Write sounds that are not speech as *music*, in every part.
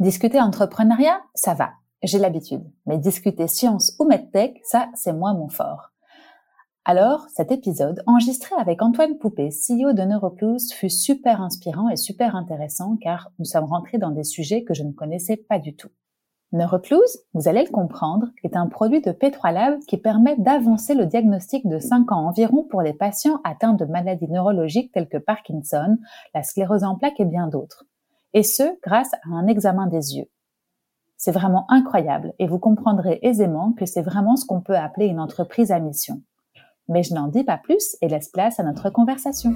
Discuter entrepreneuriat, ça va, j'ai l'habitude. Mais discuter science ou medtech, ça, c'est moins mon fort. Alors, cet épisode, enregistré avec Antoine Poupé, CEO de Neurocluse, fut super inspirant et super intéressant car nous sommes rentrés dans des sujets que je ne connaissais pas du tout. Neurocluse, vous allez le comprendre, est un produit de P3 Lab qui permet d'avancer le diagnostic de 5 ans environ pour les patients atteints de maladies neurologiques telles que Parkinson, la sclérose en plaques et bien d'autres. Et ce, grâce à un examen des yeux. C'est vraiment incroyable et vous comprendrez aisément que c'est vraiment ce qu'on peut appeler une entreprise à mission. Mais je n'en dis pas plus et laisse place à notre conversation.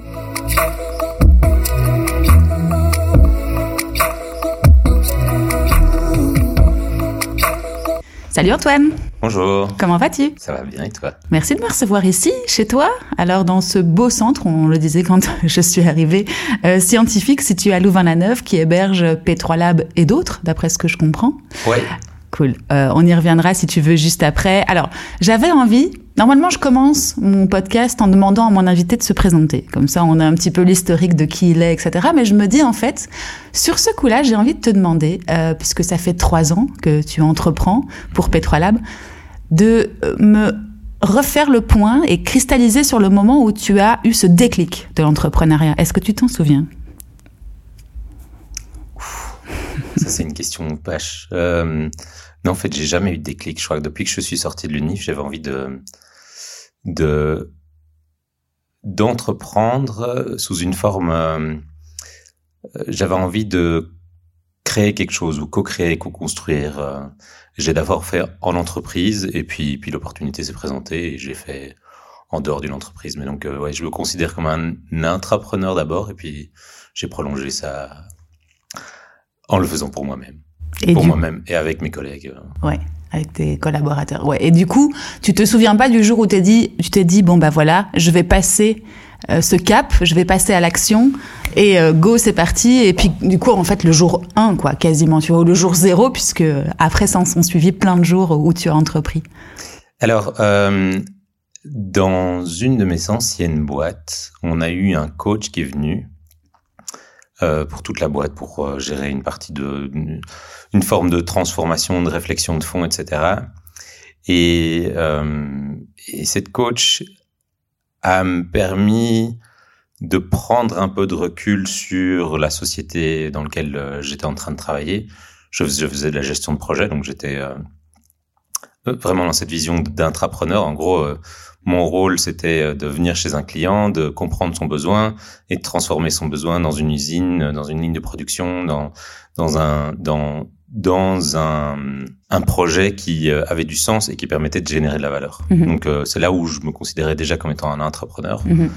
Salut Antoine Bonjour. Comment vas-tu? Ça va bien et toi? Merci de me recevoir ici, chez toi. Alors dans ce beau centre, on le disait quand *laughs* je suis arrivée, euh, scientifique situé à Louvain-la-Neuve qui héberge P3 Lab et d'autres, d'après ce que je comprends. Oui. Cool. Euh, on y reviendra si tu veux juste après. Alors, j'avais envie. Normalement, je commence mon podcast en demandant à mon invité de se présenter. Comme ça, on a un petit peu l'historique de qui il est, etc. Mais je me dis en fait, sur ce coup-là, j'ai envie de te demander, euh, puisque ça fait trois ans que tu entreprends pour P3 Lab, de euh, me refaire le point et cristalliser sur le moment où tu as eu ce déclic de l'entrepreneuriat. Est-ce que tu t'en souviens? Ça, c'est une question vache. Euh, non, en fait, j'ai jamais eu de déclic. Je crois que depuis que je suis sorti de l'UNIF, j'avais envie de, de, d'entreprendre sous une forme, euh, j'avais envie de créer quelque chose ou co-créer, co-construire. Euh, j'ai d'abord fait en entreprise et puis, puis l'opportunité s'est présentée et je l'ai fait en dehors d'une entreprise. Mais donc, euh, ouais, je me considère comme un intrapreneur d'abord et puis j'ai prolongé ça en le faisant pour moi-même. Et pour moi-même et avec mes collègues. Ouais, avec tes collaborateurs. Ouais. Et du coup, tu te souviens pas du jour où t'es dit, tu t'es dit bon bah voilà, je vais passer euh, ce cap, je vais passer à l'action et euh, go c'est parti. Et puis du coup en fait le jour 1 quoi, quasiment tu vois, ou le jour 0 puisque après ça en sont suivis plein de jours où tu as entrepris. Alors, euh, dans une de mes anciennes boîtes, on a eu un coach qui est venu euh, pour toute la boîte pour euh, gérer une partie de une, forme de transformation, de réflexion de fond, etc. Et, euh, et cette coach a me permis de prendre un peu de recul sur la société dans laquelle j'étais en train de travailler. Je faisais, de la gestion de projet, donc j'étais vraiment dans cette vision d'intrapreneur. En gros, euh, mon rôle, c'était euh, de venir chez un client, de comprendre son besoin et de transformer son besoin dans une usine, euh, dans une ligne de production, dans dans un dans dans un, un projet qui avait du sens et qui permettait de générer de la valeur. Mhm. Donc euh, c'est là où je me considérais déjà comme étant un intrapreneur. Mhm.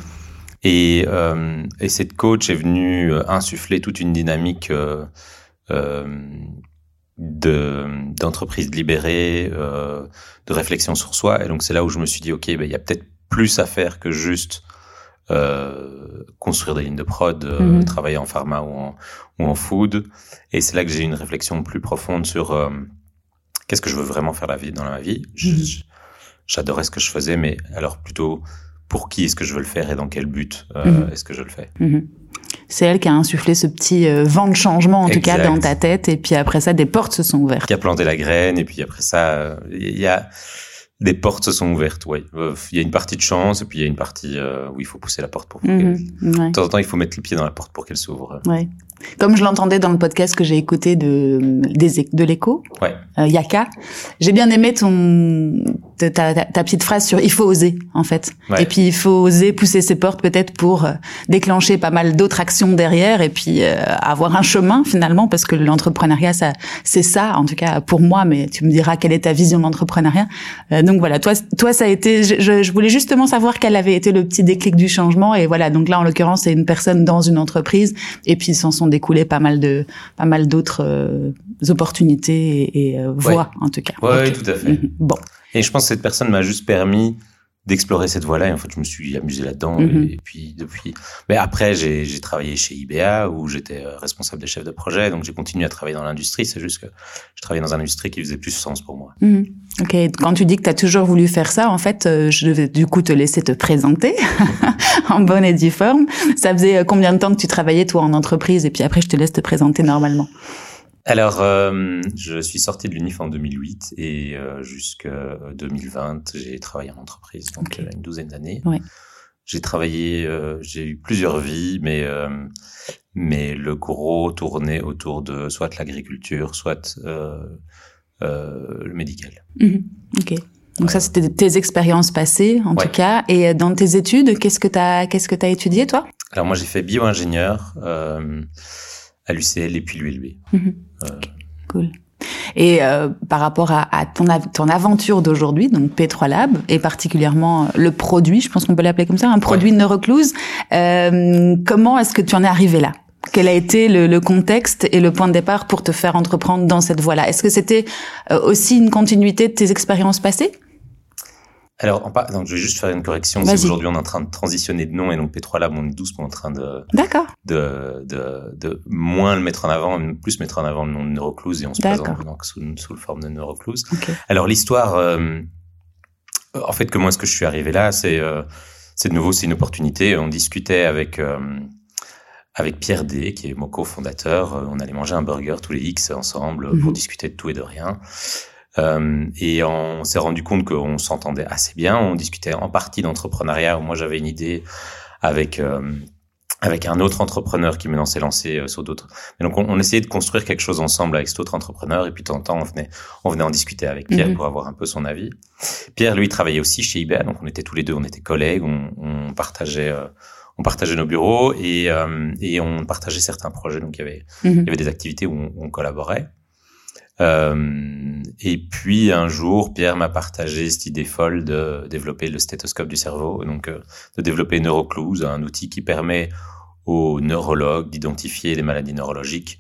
Et, euh, et cette coach est venue insuffler toute une dynamique euh, euh, de d'entreprise libérée, euh, de réflexion sur soi. Et donc c'est là où je me suis dit, ok, ben, il y a peut-être plus à faire que juste euh, construire des lignes de prod, euh, Mhm. travailler en pharma ou en, ou en food. Et c'est là que j'ai eu une réflexion plus profonde sur euh, qu'est-ce que je veux vraiment faire la vie dans la vie. Mhm. J'adorais ce que je faisais, mais alors plutôt pour qui est-ce que je veux le faire et dans quel but euh, Mhm. est-ce que je le fais? C'est elle qui a insufflé ce petit euh, vent de changement en tout cas dans ta tête et puis après ça des portes se sont ouvertes. Qui a planté la graine et puis après ça, euh, il y a des portes se sont ouvertes. Oui, Euh, il y a une partie de chance et puis il y a une partie où il faut pousser la porte pour. Ouais. De temps en temps, il faut mettre le pied dans la porte pour qu'elle s'ouvre. Ouais. Comme je l'entendais dans le podcast que j'ai écouté de des, de l'écho, Ouais. euh, Yaka, j'ai bien aimé ton ta, ta, petite phrase sur il faut oser en fait. Et puis il faut oser pousser ses portes peut-être pour euh, déclencher pas mal d'autres actions derrière et puis euh, avoir un chemin finalement parce que l'entrepreneuriat ça c'est ça en tout cas pour moi mais tu me diras quelle est ta vision de l'entrepreneuriat. Euh, donc voilà, toi toi ça a été je, je, voulais justement savoir quel avait été le petit déclic du changement et voilà donc là en l'occurrence c'est une personne dans une entreprise et puis s'en sont découlés pas mal de pas mal d'autres opportunités et, voies en tout cas. Oui, tout à fait. Mhm. Bon. Et je pense que cette personne m'a juste permis d'explorer cette voie-là. Et en fait, je me suis amusé là-dedans. Mhm. Et puis, depuis. Mais après, j'ai travaillé chez IBA où j'étais euh, responsable des chefs de projet. Donc, j'ai continué à travailler dans l'industrie. C'est juste que je travaillais dans une industrie qui faisait plus sens pour moi. Mhm. Ok. Quand tu dis que tu as toujours voulu faire ça, en fait, euh, je vais du coup te laisser te présenter *laughs* en bonne et due forme. Ça faisait euh, combien de temps que tu travaillais, toi, en entreprise? Et puis après, je te laisse te présenter normalement. Alors, euh, je suis sorti de l'UNIF en 2008 et euh, jusqu'à 2020, j'ai travaillé en entreprise, donc euh, une douzaine d'années. J'ai travaillé, euh, j'ai eu plusieurs vies, mais mais le gros tournait autour de soit l'agriculture, soit le médical. Mhm. Ok. Donc ça, c'était tes expériences passées, en tout cas. Et dans tes études, qu'est-ce que tu as, qu'est-ce que as étudié, toi? Alors moi, j'ai fait bio-ingénieur à l'UCL et puis l'ULB. Mhm. Cool. Et euh, par rapport à, à ton, ton aventure d'aujourd'hui, donc P3 Lab, et particulièrement euh, le produit, je pense qu'on peut l'appeler comme ça, un produit ouais. Neurocluse, euh, comment est-ce que tu en es arrivé là? Quel a été le, le, contexte et le point de départ pour te faire entreprendre dans cette voie-là? Est-ce que c'était euh, aussi une continuité de tes expériences passées? Alors, donc, je vais juste faire une correction. C'est aujourd'hui, on est en train de transitionner de nom et donc P3 Lab, on est doucement en train de, de, de, de moins le mettre en avant, plus mettre en avant le nom de Neurocluse et on se présente donc sous, sous le forme de Neurocluse. Okay. Alors, l'histoire, euh, en fait, comment est-ce que je suis arrivé là? C'est, euh, c'est de nouveau, c'est une opportunité. On discutait avec, euh, avec Pierre D, qui est mon cofondateur. On allait manger un burger tous les X ensemble -hmm. pour discuter de tout et de rien. Euh, et on s'est rendu compte qu'on s'entendait assez bien. On discutait en partie d'entrepreneuriat. Moi, j'avais une idée avec euh, avec un autre entrepreneur qui maintenant s'est lancé euh, sur d'autres. Et donc, on, on, essayait de construire quelque chose ensemble avec cet autre entrepreneur. Et puis, de temps en temps, on venait, on venait en discuter avec Pierre mm -hmm. pour avoir un peu son avis. Pierre, lui, travaillait aussi chez IBA. Donc, on était tous les deux, on était collègues. On, on partageait, euh, on partageait nos bureaux et, euh, et on partageait certains projets. Donc, il y avait, mm -hmm. il y avait des activités où on, on collaborait. Euh, et puis un jour, Pierre m'a partagé cette idée folle de développer le stéthoscope du cerveau, donc euh, de développer Neurocluse, un outil qui permet aux neurologues d'identifier les maladies neurologiques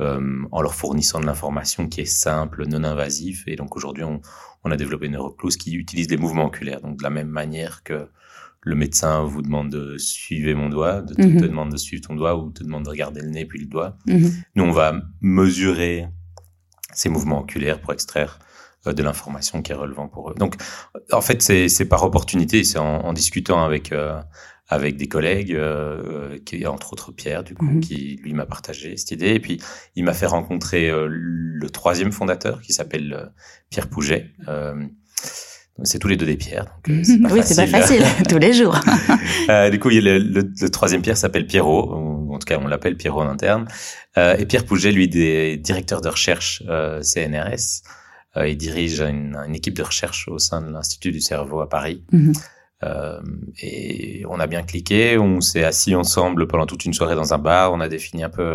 euh, en leur fournissant de l'information qui est simple, non invasive. Et donc aujourd'hui, on, on, a développé Neurocluse qui utilise les mouvements oculaires, donc de la même manière que le médecin vous demande de suivre mon doigt, de, mm -hmm. te demande de suivre ton doigt ou te demande de regarder le nez puis le doigt. Mm -hmm. Nous, on va mesurer ces mouvements oculaires pour extraire euh, de l'information qui est relevant pour eux. Donc, en fait, c'est par opportunité, c'est en, en, discutant avec euh, avec des collègues, euh, qui, entre autres Pierre, du coup, mm -hmm. qui lui m'a partagé cette idée. Et puis, il m'a fait rencontrer euh, le troisième fondateur, qui s'appelle euh, Pierre Pouget. c'est tous les deux des pierres. Donc, -hmm. *laughs* oui, c'est pas facile, *laughs* tous les jours. *laughs* du coup, il le, le, le troisième Pierre s'appelle Pierrot, en tout cas, on l'appelle Pierrot en interne. Euh, et Pierre Pouget, lui, des directeurs de recherche euh, CNRS. Euh, il dirige une, une, équipe de recherche au sein de l'Institut du cerveau à Paris. -hmm. et on a bien cliqué, on s'est assis ensemble pendant toute une soirée dans un bar, on a défini un peu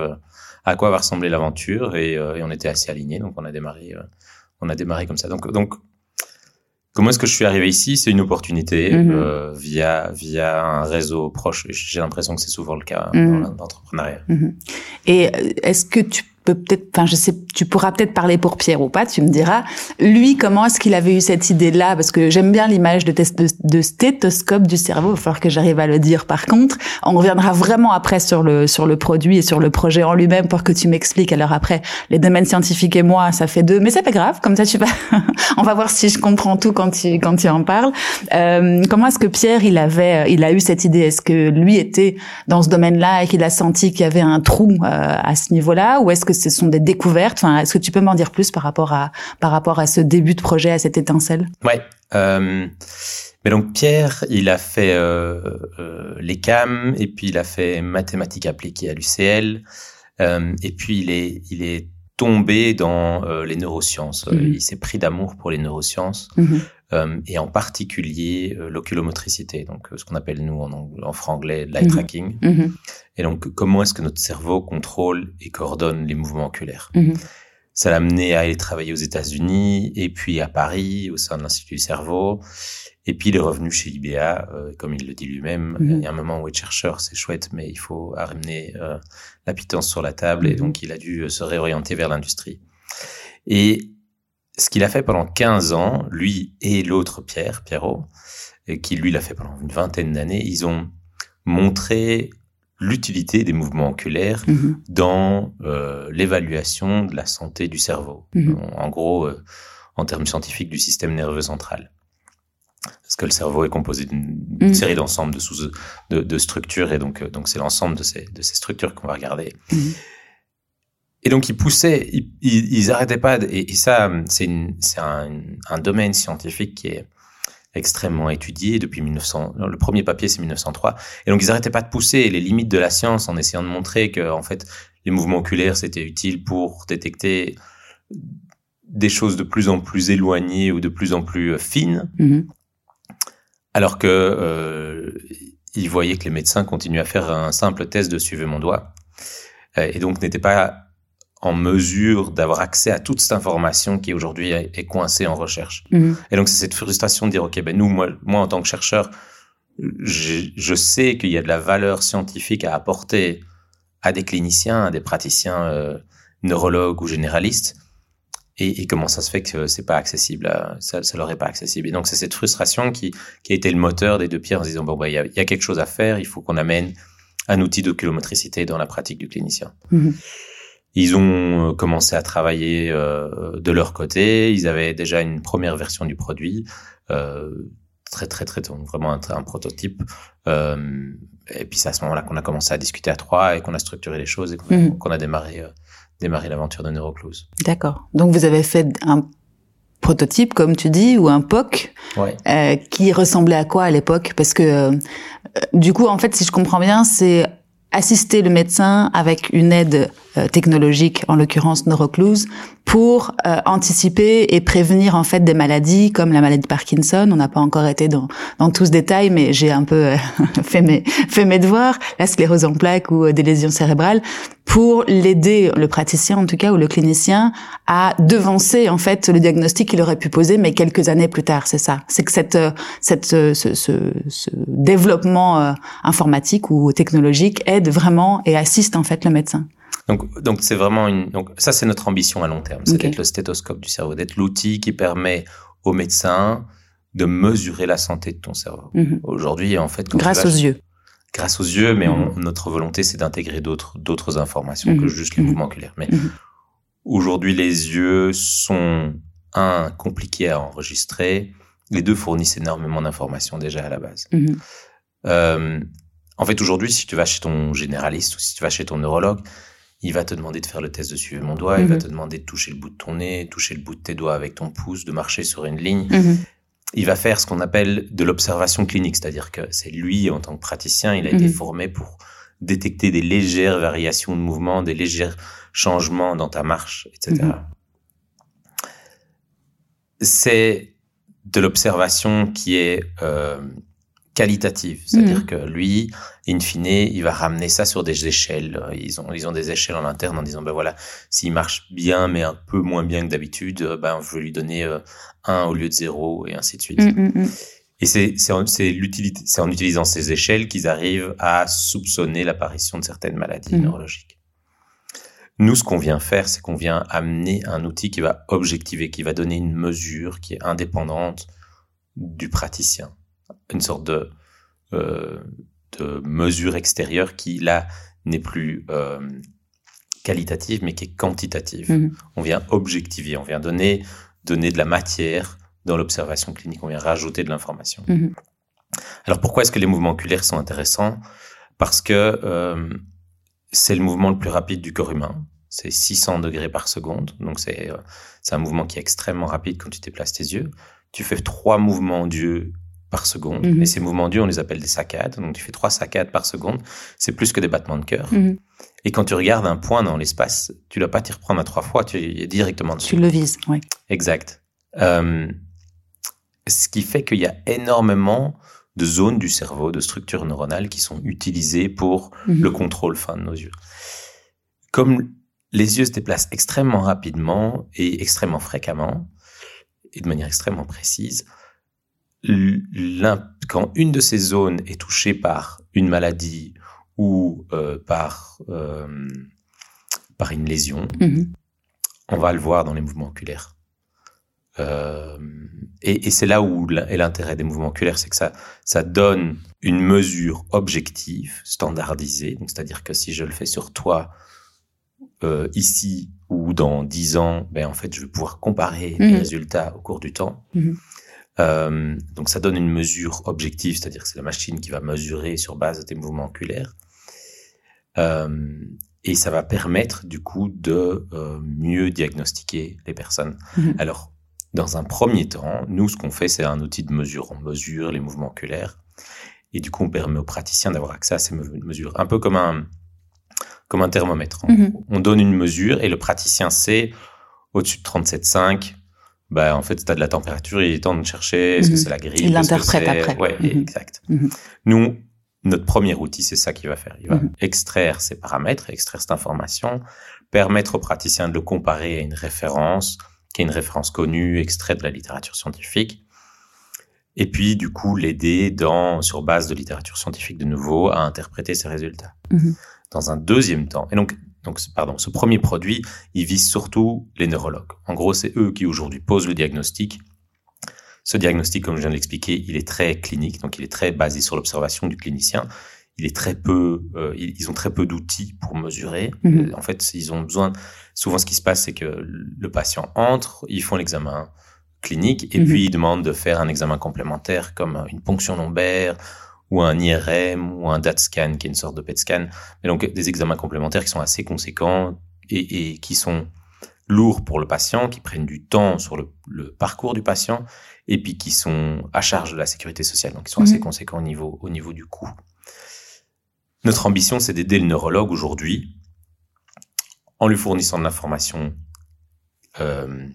à quoi va ressembler l'aventure et, et, on était assez alignés, donc on a démarré, on a démarré comme ça. Donc, donc Comment est-ce que je suis arrivé ici? C'est une opportunité mm -hmm. euh, via via un réseau proche. J'ai l'impression que c'est souvent le cas mm -hmm. dans l'entrepreneuriat. Mm -hmm. Et est-ce que tu peux peut-être, enfin, je sais, tu pourras peut-être parler pour Pierre ou pas, tu me diras. Lui, comment est-ce qu'il avait eu cette idée-là? Parce que j'aime bien l'image de, de, de, stéthoscope du cerveau. Il va falloir que j'arrive à le dire. Par contre, on reviendra vraiment après sur le sur le produit et sur le projet en lui-même pour que tu m'expliques. Alors après, les domaines scientifiques et moi, ça fait deux, mais c'est pas grave. Comme ça, tu vas. *laughs* on va voir si je comprends tout quand tu quand tu en parles. Euh, comment est-ce que Pierre, il avait, il a eu cette idée? Est-ce que lui était dans ce domaine-là et qu'il a senti qu'il y avait un trou euh, à ce niveau-là, ou est-ce que ce sont des découvertes Enfin, est-ce que tu peux m'en dire plus par rapport à par rapport à ce début de projet, à cette étincelle? Ouais. Euh, mais donc Pierre, il a fait euh, euh, les CAM et puis il a fait mathématiques appliquées à l'UCL euh, et puis il est il est tombé dans les neurosciences. Mhm. Il s'est pris d'amour pour les neurosciences Mhm. Euh, et en particulier euh, l'oculomotricité, donc euh, ce qu'on appelle nous en, ang- en franglais l'eye Mhm. tracking. Mhm. Et donc comment est-ce que notre cerveau contrôle et coordonne les mouvements oculaires? Mhm. Ça l'a amené à aller travailler aux États-Unis et puis à Paris au sein de l'Institut du cerveau. Et puis il est revenu chez IBA, euh, comme il le dit lui-même. Il y a un moment où être chercheur, c'est chouette, mais il faut amener euh, la pitance sur la table. Et donc il a dû se réorienter vers l'industrie. Et ce qu'il a fait pendant 15 ans, lui et l'autre Pierre, Pierrot, qui lui l'a fait pendant une vingtaine d'années, ils ont montré l'utilité des mouvements oculaires Mhm. dans euh, l'évaluation de la santé du cerveau. Mhm. En, en gros, euh, en termes scientifiques, du système nerveux central. Parce que le cerveau est composé d'une Mhm. série d'ensembles de, sous- de, de structures, et donc euh, donc c'est l'ensemble de ces, de ces structures qu'on va regarder. Et donc ils poussaient, ils, arrêtaient pas, et, et ça c'est un, un domaine scientifique qui est extrêmement étudié depuis 1900. non, Le premier papier c'est 1903, et donc ils arrêtaient pas de pousser les limites de la science en essayant de montrer que en fait les mouvements oculaires c'était utile pour détecter des choses de plus en plus éloignées ou de plus en plus euh, fines, Mhm. alors que euh, ils voyaient que les médecins continuaient à faire un simple test de suivre mon doigt, euh, et donc n'étaient pas en mesure d'avoir accès à toute cette information qui aujourd'hui est coincée en recherche. Mhm. Et donc c'est cette frustration de dire ok ben nous moi moi en tant que chercheur je, je sais qu'il y a de la valeur scientifique à apporter à des cliniciens, à des praticiens euh, neurologues ou généralistes. Et, et comment ça se fait que c'est pas accessible, à, ça, ça leur est pas accessible. Et donc c'est cette frustration qui, qui a été le moteur des deux pierres en se disant bon bah il y a, il y a quelque chose à faire, il faut qu'on amène un outil d'oculomotricité dans la pratique du clinicien. Mhm. Ils ont euh, commencé à travailler euh, de leur côté. Ils avaient déjà une première version du produit, euh, très très très vraiment un, un prototype. Euh, et puis c'est à ce moment-là qu'on a commencé à discuter à trois et qu'on a structuré les choses et qu'on a, Mhm. a démarré euh, démarré l'aventure de Neuroclose. D'accord. Donc vous avez fait un prototype, comme tu dis, ou un POC, Ouais. euh, qui ressemblait à quoi à l'époque? Parce que euh, du coup, en fait, si je comprends bien, c'est assister le médecin avec une aide euh, technologique, en l'occurrence neurocluse, pour euh, anticiper et prévenir en fait des maladies comme la maladie de Parkinson. On n'a pas encore été dans, dans tout ce détail, mais j'ai un peu euh, *laughs* fait mes fait mes devoirs, la sclérose en plaques ou euh, des lésions cérébrales, pour l'aider, le praticien en tout cas ou le clinicien, à devancer en fait le diagnostic qu'il aurait pu poser, mais quelques années plus tard. C'est ça. C'est que cette euh, cette ce, ce, ce développement informatique ou technologique aide vraiment et assiste en fait le médecin. Donc, donc c'est vraiment une. Donc, ça, c'est notre ambition à long terme, c'est Ok. d'être le stéthoscope du cerveau, d'être l'outil qui permet aux médecins de mesurer la santé de ton cerveau. Mhm. Aujourd'hui, en fait, Grâce vas- aux yeux. grâce aux yeux, mais on- Mhm. notre volonté, c'est d'intégrer d'autres d'autres informations Mhm. que juste les Mhm. mouvements oculaires. Mais aujourd'hui, les yeux sont un compliqués à enregistrer. Les deux fournissent énormément d'informations déjà à la base. Euh, en fait, aujourd'hui, si tu vas chez ton généraliste ou si tu vas chez ton neurologue, il va te demander de faire le test de suivre mon doigt, il va Mhm. te demander de toucher le bout de ton nez, toucher le bout de tes doigts avec ton pouce, de marcher sur une ligne. Mhm. Il va faire ce qu'on appelle de l'observation clinique, c'est-à-dire que c'est lui, en tant que praticien, il a été Mhm. formé pour détecter des légères variations de mouvement, des légers changements dans ta marche, etc. C'est de l'observation qui est euh, qualitative, c'est-à-dire que lui, in fine, il va ramener ça sur des échelles. Ils ont, ils ont des échelles en interne en disant, ben voilà, s'il marche bien, mais un peu moins bien que d'habitude, euh, ben je vais lui donner euh, un au lieu de zéro, et ainsi de suite. Mhm, mhm. Et c'est c'est en, c'est l'utilité- c'est en utilisant ces échelles qu'ils arrivent à soupçonner l'apparition de certaines maladies neurologiques. Nous, ce qu'on vient faire, c'est qu'on vient amener un outil qui va objectiver, qui va donner une mesure qui est indépendante du praticien, une sorte de, euh, de mesure extérieure qui là n'est plus euh, qualitative, mais qui est quantitative. Mhm. On vient objectiver, on vient donner donner de la matière dans l'observation clinique, on vient rajouter de l'information. Mhm. Alors pourquoi est-ce que les mouvements oculaires sont intéressants? Parce que euh, c'est le mouvement le plus rapide du corps humain. C'est 600 degrés par seconde, donc c'est euh, c'est un mouvement qui est extrêmement rapide quand tu déplaces tes yeux. Tu fais trois mouvements d'yeux par seconde. Mhm. Et ces mouvements dus, on les appelle des saccades. Donc, tu fais trois saccades par seconde. C'est plus que des battements de cœur. Mhm. Et quand tu regardes un point dans l'espace, tu ne dois pas t'y reprendre à trois fois, tu es directement dessus. Tu le vises, oui. Exact. Euh, ce qui fait qu'il y a énormément de zones du cerveau, de structures neuronales qui sont utilisées pour Mhm. le contrôle fin de nos yeux. Comme les yeux se déplacent extrêmement rapidement et extrêmement fréquemment, et de manière extrêmement précise, quand une de ces zones est touchée par une maladie ou euh, par, euh, par une lésion, Mhm. on va le voir dans les mouvements oculaires. Euh, et et c'est là où est l'intérêt des mouvements oculaires, c'est que ça, ça donne une mesure objective, standardisée. Donc, c'est-à-dire que si je le fais sur toi ici ou dans 10 ans, ben en fait, je vais pouvoir comparer les Mhm. résultats au cours du temps. Mhm. Euh, donc, ça donne une mesure objective, c'est-à-dire que c'est la machine qui va mesurer sur base de tes mouvements oculaires. Euh, et ça va permettre du coup de euh, mieux diagnostiquer les personnes. Mhm. Alors, dans un premier temps, nous, ce qu'on fait, c'est un outil de mesure. On mesure les mouvements oculaires. Et du coup, on permet aux praticiens d'avoir accès à ces me- mesures. Un peu comme un, comme un thermomètre. On- Mhm. On donne une mesure et le praticien sait, au-dessus de 37,5, bah, en fait, tu as de la température, il est temps de chercher, est-ce que Mhm. c'est la grippe Il l'interprète c'est- après. Ouais, Mhm. exact. Mhm. Nous, notre premier outil, c'est ça qu'il va faire. Il va Mhm. extraire ces paramètres, extraire cette information, permettre au praticien de le comparer à une référence, qui est une référence connue, extraite de la littérature scientifique. Et puis, du coup, l'aider dans, sur base de littérature scientifique de nouveau, à interpréter ces résultats. Mhm. Dans un deuxième temps, et donc, donc, pardon, ce premier produit, il vise surtout les neurologues. En gros, c'est eux qui aujourd'hui posent le diagnostic. Ce diagnostic, comme je viens de l'expliquer, il est très clinique, donc il est très basé sur l'observation du clinicien. Il est très peu, euh, ils ils ont très peu d'outils pour mesurer. Mhm. Euh, En fait, ils ont besoin. Souvent, ce qui se passe, c'est que le patient entre, ils font l'examen clinique et Mhm. puis ils demandent de faire un examen complémentaire comme une ponction lombaire ou un IRM ou un DAT scan, qui est une sorte de PET scan. Mais donc des examens complémentaires qui sont assez conséquents et, et qui sont lourds pour le patient, qui prennent du temps sur le, le parcours du patient et puis qui sont à charge de la sécurité sociale, donc qui sont Mhm. assez conséquents au niveau, au niveau du coût. Notre ambition, c'est d'aider le neurologue aujourd'hui en lui fournissant de l'information euh,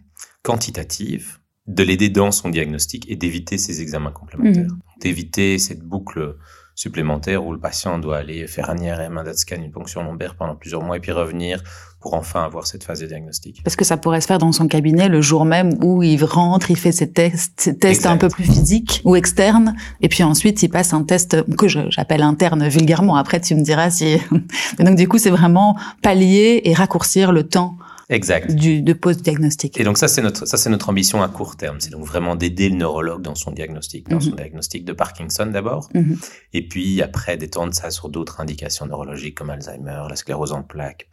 quantitative, de l'aider dans son diagnostic et d'éviter ces examens complémentaires, d'éviter cette boucle supplémentaire où le patient doit aller faire un IRM, un DAT scan, une ponction lombaire pendant plusieurs mois et puis revenir pour enfin avoir cette phase de diagnostic. Parce que ça pourrait se faire dans son cabinet le jour même où il rentre, il fait ses tests, ses tests Exact. un peu plus physiques ou externes, et puis ensuite il passe un test que j'appelle interne vulgairement. Après, tu me diras si. *laughs* Donc du coup, c'est vraiment pallier et raccourcir le temps Exact. du de pose diagnostic. Et donc ça c'est notre ça c'est notre ambition à court terme, c'est donc vraiment d'aider le neurologue dans son diagnostic, dans Mhm. son diagnostic de Parkinson d'abord, Mhm. et puis après d'étendre ça sur d'autres indications neurologiques comme Alzheimer, la sclérose en plaques,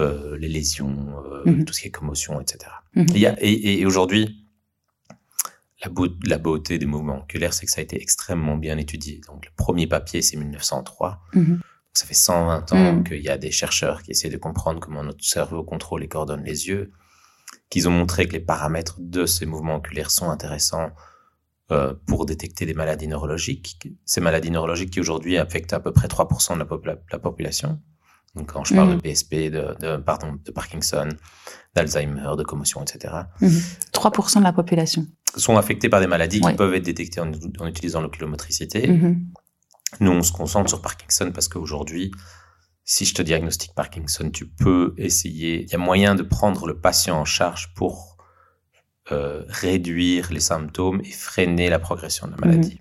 euh, les lésions, euh, Mhm. tout ce qui est commotion, etc. Mhm. Il y a- et, et aujourd'hui, la, beau- la beauté des mouvements oculaires, c'est que ça a été extrêmement bien étudié. Donc le premier papier c'est 1903. Ça fait 120 ans Mm. qu'il y a des chercheurs qui essaient de comprendre comment notre cerveau contrôle et coordonne les yeux, qu'ils ont montré que les paramètres de ces mouvements oculaires sont intéressants euh, pour détecter des maladies neurologiques. Ces maladies neurologiques qui aujourd'hui affectent à peu près 3% de la, popula- la population. Donc quand je parle Mm. de PSP, de, de, pardon, de Parkinson, d'Alzheimer, de commotion, etc., Mhm. 3% de la population. sont affectés par des maladies qui peuvent être détectées en, en utilisant l'oculomotricité. Mhm. Nous, on se concentre sur Parkinson parce qu'aujourd'hui, si je te diagnostique Parkinson, tu peux essayer, il y a moyen de prendre le patient en charge pour euh, réduire les symptômes et freiner la progression de la maladie.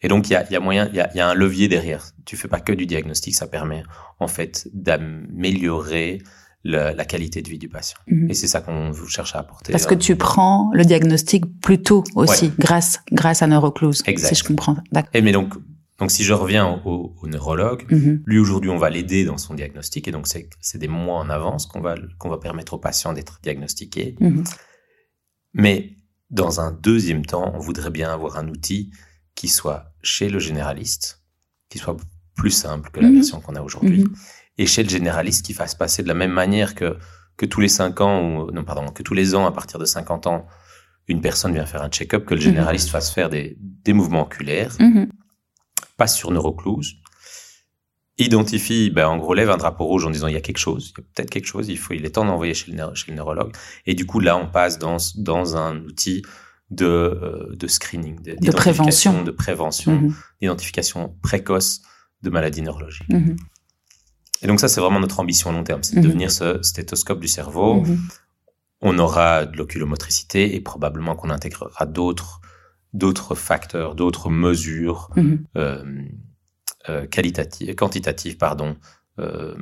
Et donc, il y a, il y a moyen, il y a, il y a un levier derrière. Tu fais pas que du diagnostic, ça permet en fait d'améliorer la qualité de vie du patient. Mhm. Et c'est ça qu'on vous cherche à apporter. Parce que tu prends le diagnostic plus tôt aussi, Ouais. grâce grâce à Neurocluse, Exact. si je comprends. Et mais donc, donc si je reviens au, au neurologue, Mhm. Lui, aujourd'hui, on va l'aider dans son diagnostic. Et donc, c'est des mois en avance qu'on va, qu'on va permettre au patient d'être diagnostiqué. Mhm. Mais dans un deuxième temps, on voudrait bien avoir un outil qui soit chez le généraliste, qui soit plus simple que la Mhm. version qu'on a aujourd'hui, et chez le généraliste qui fasse passer de la même manière que, que tous les cinq ans, ou, non, pardon, que tous les ans, à partir de 50 ans, une personne vient faire un check-up, que le généraliste fasse faire des, des mouvements oculaires. Passe sur neurocluse, identifie, ben, en gros, lève un drapeau rouge en disant il y a quelque chose, il y a peut-être quelque chose, il faut, il est temps d'envoyer chez le, chez le neurologue. Et du coup, là, on passe dans, dans un outil de, euh, de screening, de, prévention. de prévention, Mhm. d'identification précoce de maladies neurologiques. Mhm. Et donc ça, c'est vraiment notre ambition à long terme, c'est de Mhm. devenir ce stéthoscope du cerveau. On aura de l'oculomotricité et probablement qu'on intégrera d'autres d'autres facteurs, d'autres mesures Mhm. euh, euh, qualitatives, quantitatives, pardon, euh,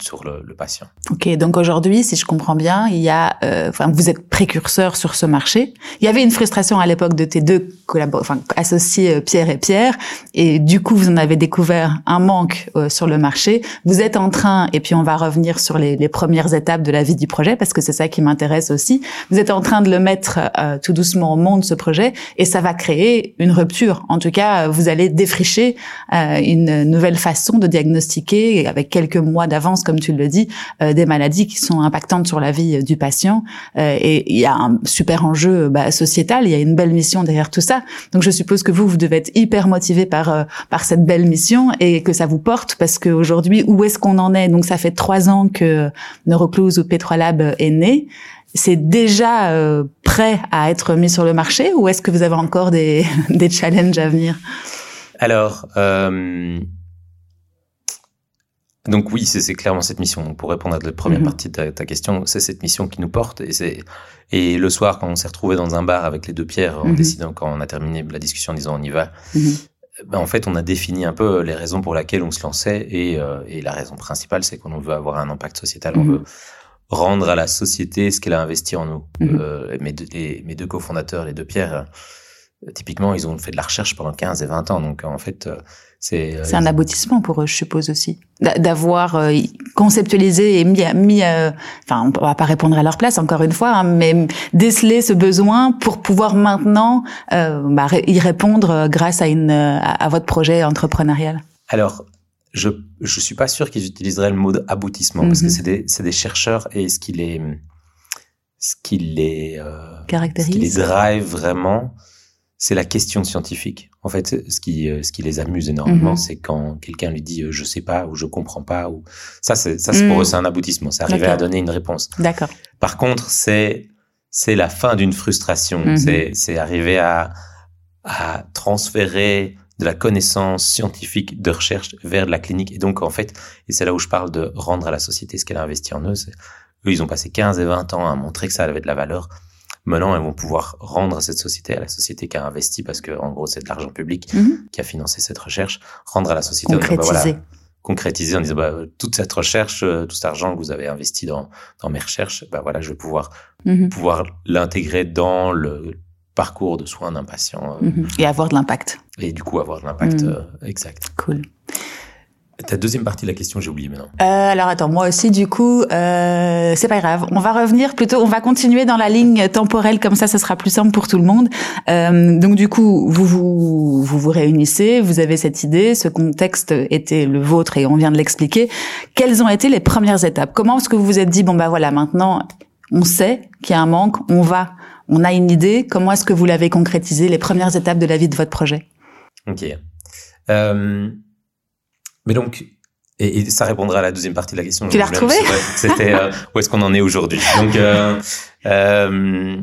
sur le, le patient. Ok, donc aujourd'hui, si je comprends bien, il y a, euh, enfin, vous êtes précurseur sur ce marché. Il y avait une frustration à l'époque de tes deux enfin, associés euh, Pierre et Pierre, et du coup, vous en avez découvert un manque euh, sur le marché. Vous êtes en train, et puis on va revenir sur les, les premières étapes de la vie du projet parce que c'est ça qui m'intéresse aussi. Vous êtes en train de le mettre euh, tout doucement au monde ce projet, et ça va créer une rupture. En tout cas, vous allez défricher euh, une nouvelle façon de diagnostiquer avec quelques mois d'avance, comme tu le dis, euh, des maladies qui sont impactantes sur la vie euh, du patient. Euh, et il y a un super enjeu bah, sociétal, il y a une belle mission derrière tout ça. Donc je suppose que vous, vous devez être hyper motivé par euh, par cette belle mission et que ça vous porte parce qu'aujourd'hui, où est-ce qu'on en est? Donc ça fait trois ans que Neurocluse ou P3 Lab est né. C'est déjà euh, prêt à être mis sur le marché ou est-ce que vous avez encore des, *laughs* des challenges à venir? Alors, euh, donc oui, c'est clairement cette mission. Donc, Pour répondre à la première Mhm. partie de ta, ta question, c'est cette mission qui nous porte. Et, c'est et le soir, quand on s'est retrouvé dans un bar avec les deux pierres, en Mhm. décidant, quand on a terminé la discussion en disant on y va, Mhm. ben, en fait, on a défini un peu les raisons pour lesquelles on se lançait. Et, euh, et la raison principale, c'est qu'on veut avoir un impact sociétal. On veut rendre à la société ce qu'elle a investi en nous. Euh, mes, deux, les- mes deux cofondateurs, les deux pierres, euh, typiquement, ils ont fait de la recherche pendant 15 et 20 ans. Donc, en fait, euh, c'est... euh, un aboutissement pour eux, je suppose aussi, D'a- d'avoir euh, conceptualisé et mis, mis à- enfin, on va pas répondre à leur place encore une fois, hein, mais déceler ce besoin pour pouvoir maintenant euh, bah, y répondre euh, grâce à une euh, à, votre projet entrepreneurial. Alors, je je suis pas sûr qu'ils utiliseraient le mot aboutissement parce que Mhm. c'est des c'est des chercheurs et ce qui les ce qui les euh, ce qui les Caractérise. drive vraiment, c'est la question scientifique. En fait, ce qui euh, ce qui les amuse énormément, Mhm. c'est quand quelqu'un lui dit euh, je sais pas ou je comprends pas ou ça c'est ça c'est pour Mhm. eux c'est un aboutissement, c'est arriver à donner une réponse. D'accord. Par contre, c'est c'est la fin d'une frustration. Mhm. C'est c'est arriver à à transférer de la connaissance scientifique de recherche vers de la clinique. Et donc, en fait, et c'est là où je parle de rendre à la société ce qu'elle a investi en eux. c'est- Eux, ils ont passé 15 et 20 ans à montrer que ça avait de la valeur. Maintenant, ils vont pouvoir rendre à cette société, à la société qui a investi, parce que, en gros, c'est de l'argent public Mhm. qui a financé cette recherche, rendre à la société en disant, bah, Concrétiser. voilà, concrétiser en disant bah, toute cette recherche, euh, tout cet argent que vous avez investi dans, dans mes recherches, bah voilà, je vais pouvoir Mhm. pouvoir l'intégrer dans le parcours de soins d'un patient euh, Mhm. Et avoir de l'impact. et du coup avoir de l'impact euh, exact. Cool. Ta deuxième partie de la question, j'ai oublié maintenant. Euh, alors attends, moi aussi du coup, euh, c'est pas grave. On va revenir plutôt, on va continuer dans la ligne temporelle comme ça, ça sera plus simple pour tout le monde. Euh, donc du coup, vous vous vous vous réunissez, vous avez cette idée, ce contexte était le vôtre et on vient de l'expliquer. Quelles ont été les premières étapes? Comment est-ce que vous vous êtes dit bon bah voilà, maintenant on sait qu'il y a un manque, on va, on a une idée. Comment est-ce que vous l'avez concrétisé Les premières étapes de la vie de votre projet? Ok. Euh, mais donc, et, et ça répondra à la deuxième partie de la question. Tu l'as retrouvé C'était euh, où est-ce qu'on en est aujourd'hui? Donc, euh, euh,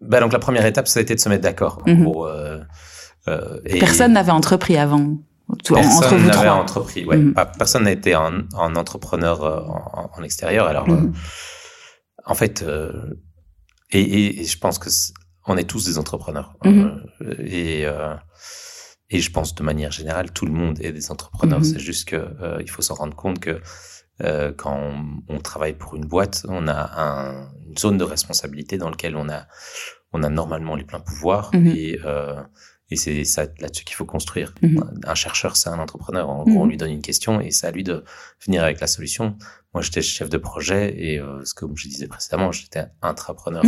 bah donc la première étape, ça a été de se mettre d'accord. Euh, et Personne n'avait entrepris avant. Tout- personne n'avait entrepris. Ouais, Mhm. pas- personne n'a été un, un entrepreneur euh, en, en extérieur. Alors, euh, Mhm. en fait, euh, et, et- et je pense que c'est- on est tous des entrepreneurs. Mhm. Et euh, et je pense de manière générale, tout le monde est des entrepreneurs. Mhm. C'est juste que euh, il faut s'en rendre compte que euh, quand on, on travaille pour une boîte, on a un, une zone de responsabilité dans laquelle on a on a normalement les pleins pouvoirs Mhm. et euh, et c'est ça là-dessus qu'il faut construire. Mhm. Un chercheur, c'est un entrepreneur. En gros, on lui donne une question et c'est à lui de venir avec la solution. Moi, moi, j'étais chef de projet et euh, ce que je disais précédemment, j'étais intrapreneur.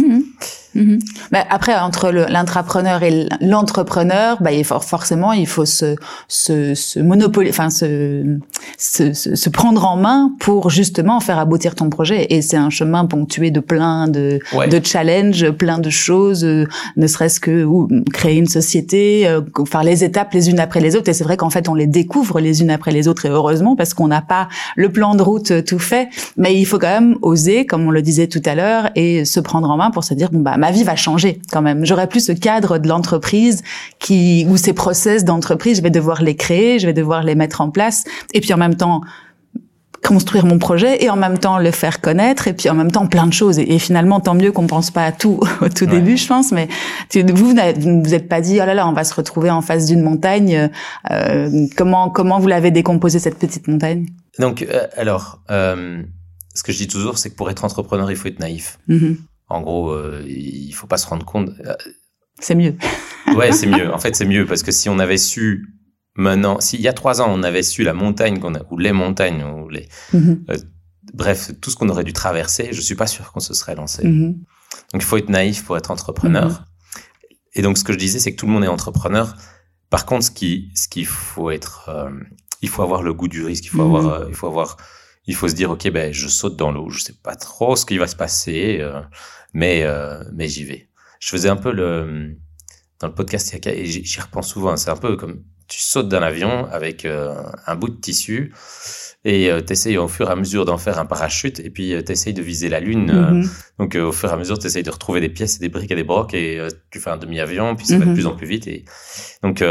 Mhm. Bah, après, entre l'intrapreneur et l'entrepreneur, bah, il faut, forcément, il faut se, se, se monopoliser, enfin, se, se, se, prendre en main pour justement faire aboutir ton projet. Et c'est un chemin ponctué de plein de, de challenges, plein de choses, euh, ne serait-ce que ou, créer une société, euh, faire les étapes les unes après les autres. Et c'est vrai qu'en fait, on les découvre les unes après les autres, et heureusement, parce qu'on n'a pas le plan de route tout fait. Mais il faut quand même oser, comme on le disait tout à l'heure, et se prendre en main pour se dire, bon, bah, ma vie va changer quand même. J'aurai plus ce cadre de l'entreprise qui ou ces process d'entreprise, je vais devoir les créer, je vais devoir les mettre en place et puis en même temps construire mon projet et en même temps le faire connaître et puis en même temps plein de choses. Et, finalement tant mieux qu'on pense pas à tout *laughs* au tout début je pense. Mais vous vous vous êtes pas dit oh là là on va se retrouver en face d'une montagne. Euh, comment comment vous l'avez décomposé cette petite montagne? Donc euh, alors euh, ce que je dis toujours c'est que pour être entrepreneur il faut être naïf. Mm-hmm. En gros, euh, il faut pas se rendre compte. Euh, c'est mieux. *laughs* ouais, c'est mieux. *laughs* En fait, c'est mieux parce que si on avait su maintenant, s'il y a trois ans, on avait su la montagne qu'on a, ou les montagnes, ou les, mhm. euh, bref, tout ce qu'on aurait dû traverser, je suis pas sûr qu'on se serait lancé. Mhm. Donc, il faut être naïf pour être entrepreneur. Mhm. Et donc, ce que je disais, c'est que tout le monde est entrepreneur. Par contre, ce qui, ce qu'il faut être, il faut avoir le goût du risque. Il faut avoir, il faut avoir, il faut se dire, ok, ben, je saute dans l'eau. Je sais pas trop ce qui va se passer mais euh, mais j'y vais. Je faisais un peu le dans le podcast et j'y repense souvent. C'est un peu comme tu sautes d'un avion avec euh, un bout de tissu et euh, tu essayes au fur et à mesure d'en faire un parachute et puis euh, tu essayes de viser la lune. Mm-hmm. donc au fur et à mesure, tu essayes de retrouver des pièces et des briques et des brocs et tu fais un demi-avion, puis ça va de mm-hmm. plus en plus vite. Et donc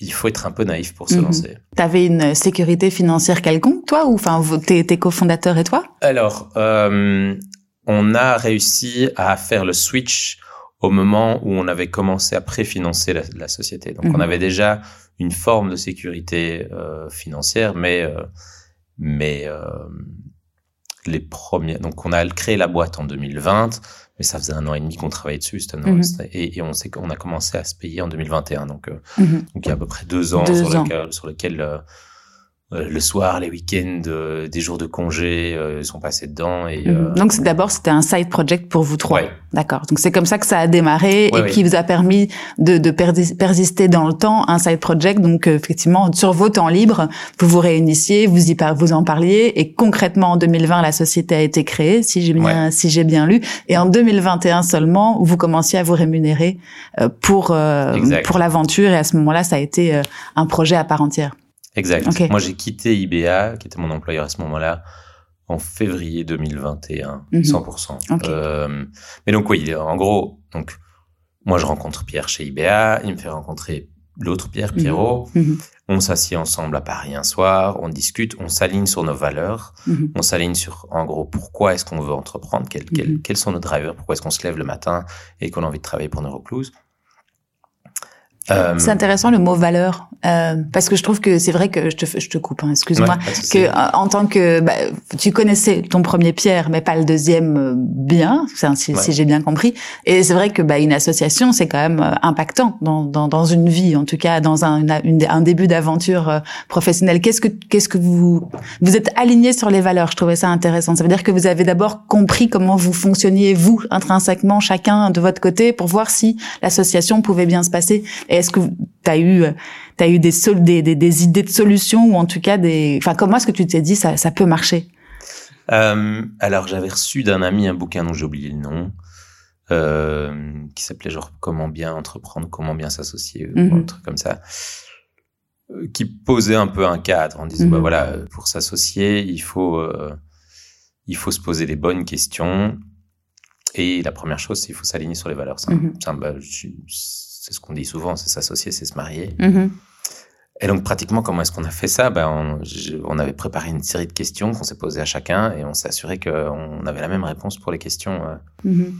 il faut être un peu naïf pour se mm-hmm. lancer. Tu avais une sécurité financière quelconque, toi, ou enfin tes, tes cofondateurs et toi? Alors, on a réussi à faire le switch au moment où on avait commencé à préfinancer la, la société. Donc, on mhm. avait déjà une forme de sécurité euh, financière, mais euh, mais euh, les premiers. Donc, on a créé la boîte en 2020, mais ça faisait un an et demi qu'on travaillait dessus, mhm. et, et, on sait qu'on a commencé à se payer en 2021. Donc, mhm. donc il y a à peu près deux ans sur, lesquels euh, le soir, les week-ends, euh, des jours de congé, euh, ils sont passés dedans. Et, mhm. Donc d'abord, c'était un side project pour vous trois. D'accord. Donc c'est comme ça que ça a démarré et qui vous a permis de, de persister dans le temps, un side project. Donc effectivement, sur vos temps libres, vous vous réunissiez, vous y vous en parliez et concrètement en 2020, la société a été créée, si j'ai bien si j'ai bien lu. Et en 2021 seulement, vous commenciez à vous rémunérer pour pour l'aventure et à ce moment-là, ça a été un projet à part entière. Exact. Moi, j'ai quitté IBA, qui était mon employeur à ce moment-là, en février 2021, 100%. Mhm. Euh, mais donc oui, en gros, donc moi je rencontre Pierre chez IBA, il me fait rencontrer l'autre Pierre, mhm. Pierrot. Mhm. On s'assied ensemble à Paris un soir, on discute, on s'aligne sur nos valeurs, on s'aligne sur, en gros, pourquoi est-ce qu'on veut entreprendre, quels, quels, sont nos drivers, pourquoi est-ce qu'on se lève le matin et qu'on a envie de travailler pour Neurocluse. Euh, c'est intéressant le mot valeur. Euh, parce que je trouve que c'est vrai que je te je te coupe hein, excuse-moi. Que euh, en tant que bah, tu connaissais ton premier Pierre mais pas le deuxième euh, bien si, si j'ai bien compris. Et c'est vrai que bah, une association c'est quand même impactant dans, dans, dans une vie en tout cas dans un une, un début d'aventure professionnelle. Qu'est-ce que qu'est-ce que vous vous êtes aligné sur les valeurs? Je trouvais ça intéressant. Ça veut dire que vous avez d'abord compris comment vous fonctionniez vous intrinsèquement chacun de votre côté pour voir si l'association pouvait bien se passer. Et est-ce que tu as eu as eu des, des, des, idées de solutions ou en tout cas des enfin comment est-ce que tu t'es dit ça ça peut marcher? Euh, alors j'avais reçu d'un ami un bouquin dont j'ai oublié le nom euh, qui s'appelait genre comment bien entreprendre comment bien s'associer un mhm. truc comme ça euh, qui posait un peu un cadre en disant bah mhm. voilà pour s'associer il faut il faut se poser les bonnes questions et la première chose c'est il faut s'aligner sur les valeurs. C'est ce qu'on dit souvent, c'est s'associer, c'est se marier. Mm-hmm. Et donc, pratiquement, comment est-ce qu'on a fait ça? Ben, on, avait préparé une série de questions qu'on s'est posées à chacun et on s'est assuré qu'on avait la même réponse pour les questions. Euh. Mm-hmm.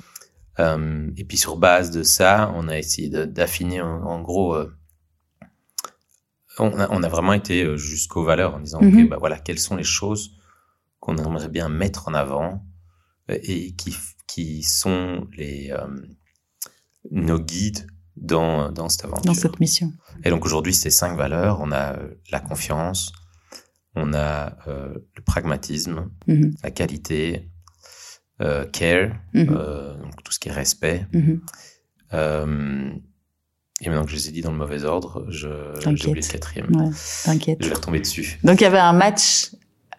Euh, et puis, sur base de ça, on a essayé d'affiner, en, gros, euh, on, a, vraiment été jusqu'aux valeurs en disant, OK, mm-hmm. ben voilà, quelles sont les choses qu'on aimerait bien mettre en avant et qui, qui sont les, nos guides dans, dans cette aventure. Dans cette mission. Et donc aujourd'hui, c'est cinq valeurs. On a euh, la confiance, on a euh, le pragmatisme, Mhm. la qualité, euh, care, Mhm. euh, donc tout ce qui est respect. Mhm. Et maintenant que je les ai dit dans le mauvais ordre, j'ai oublié le quatrième. Ouais, t'inquiète. Je vais retomber dessus. Donc il y avait un match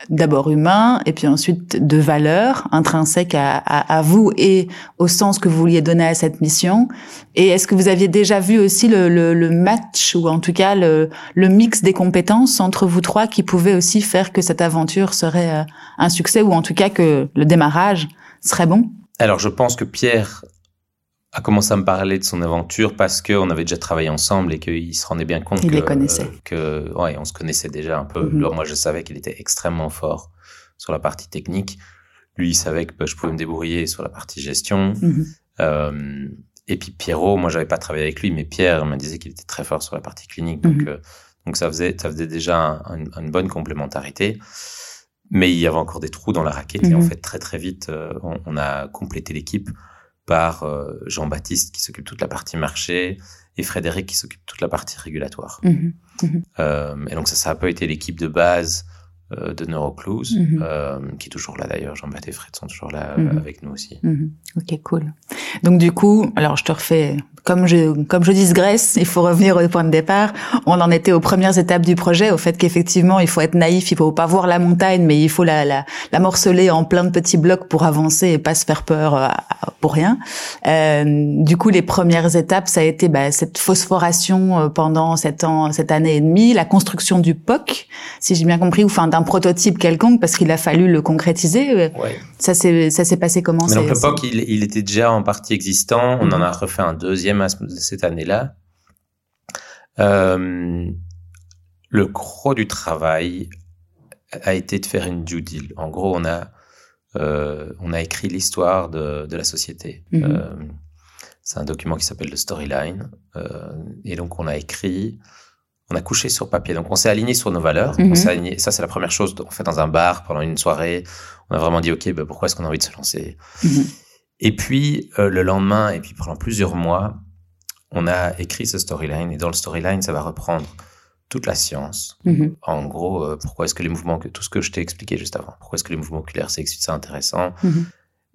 d'abord humain et puis ensuite de valeurs intrinsèques à, à, à vous et au sens que vous vouliez donner à cette mission. Et est-ce que vous aviez déjà vu aussi le, le, le match ou en tout cas le, le mix des compétences entre vous trois qui pouvait aussi faire que cette aventure serait euh, un succès ou en tout cas que le démarrage serait bon? Alors, je pense que Pierre a commencé à me parler de son aventure parce qu'on avait déjà travaillé ensemble et qu'il se rendait bien compte Il que, les connaissait. que ouais, on se connaissait déjà un peu. Mhm. Alors, moi, je savais qu'il était extrêmement fort sur la partie technique. Lui, il savait que je pouvais me débrouiller sur la partie gestion. Mhm. Euh, et puis Pierrot, moi, j'avais pas travaillé avec lui, mais Pierre me disait qu'il était très fort sur la partie clinique. Donc, Mhm. euh, donc ça faisait, ça faisait déjà un- un- une bonne complémentarité. Mais il y avait encore des trous dans la raquette et en fait très très vite euh, on, on a complété l'équipe par euh, Jean-Baptiste qui s'occupe toute la partie marché et Frédéric qui s'occupe toute la partie régulatoire. Mhm. Euh, et donc ça, ça a un peu été l'équipe de base euh, de Neurocluse, Mhm. euh, qui est toujours là d'ailleurs. Jean-Baptiste et Fred sont toujours là Mhm. avec nous aussi. Mhm. Ok, cool. Donc du coup, alors je te refais, comme je comme je digresse, il faut revenir au point de départ. On en était aux premières étapes du projet, au fait qu'effectivement, il faut être naïf, il faut pas voir la montagne, mais il faut la, la, la morceler en plein de petits blocs pour avancer et pas se faire peur euh, pour rien. Euh, du coup, les premières étapes, ça a été bah, cette phosphoration euh, pendant cette, an, cette année et demie, la construction du POC, si j'ai bien compris, ou enfin d'un prototype quelconque, parce qu'il a fallu le concrétiser. Euh, Ouais. Ça s'est ça s'est passé comment? Mais donc le POC, il, il était déjà en partie existant. On Mhm. en a refait un deuxième cette année-là. Euh, le gros du travail a été de faire une due deal. En gros, on a euh, on a écrit l'histoire de, de la société. Mhm. Euh, c'est un document qui s'appelle le storyline. Et donc on a écrit, on a couché sur papier. Donc on s'est aligné sur nos valeurs. Mhm. On s'est aligné- ça c'est la première chose. On fait dans un bar pendant une soirée. On a vraiment dit ok, ben, pourquoi est-ce qu'on a envie de se lancer? Mhm. Et puis, euh, le lendemain, et puis pendant plusieurs mois, on a écrit ce storyline. Et dans le storyline, ça va reprendre toute la science. Mhm. En gros, euh, pourquoi est-ce que les mouvements, tout ce que je t'ai expliqué juste avant, pourquoi est-ce que les mouvements oculaires, c'est intéressant, Mhm.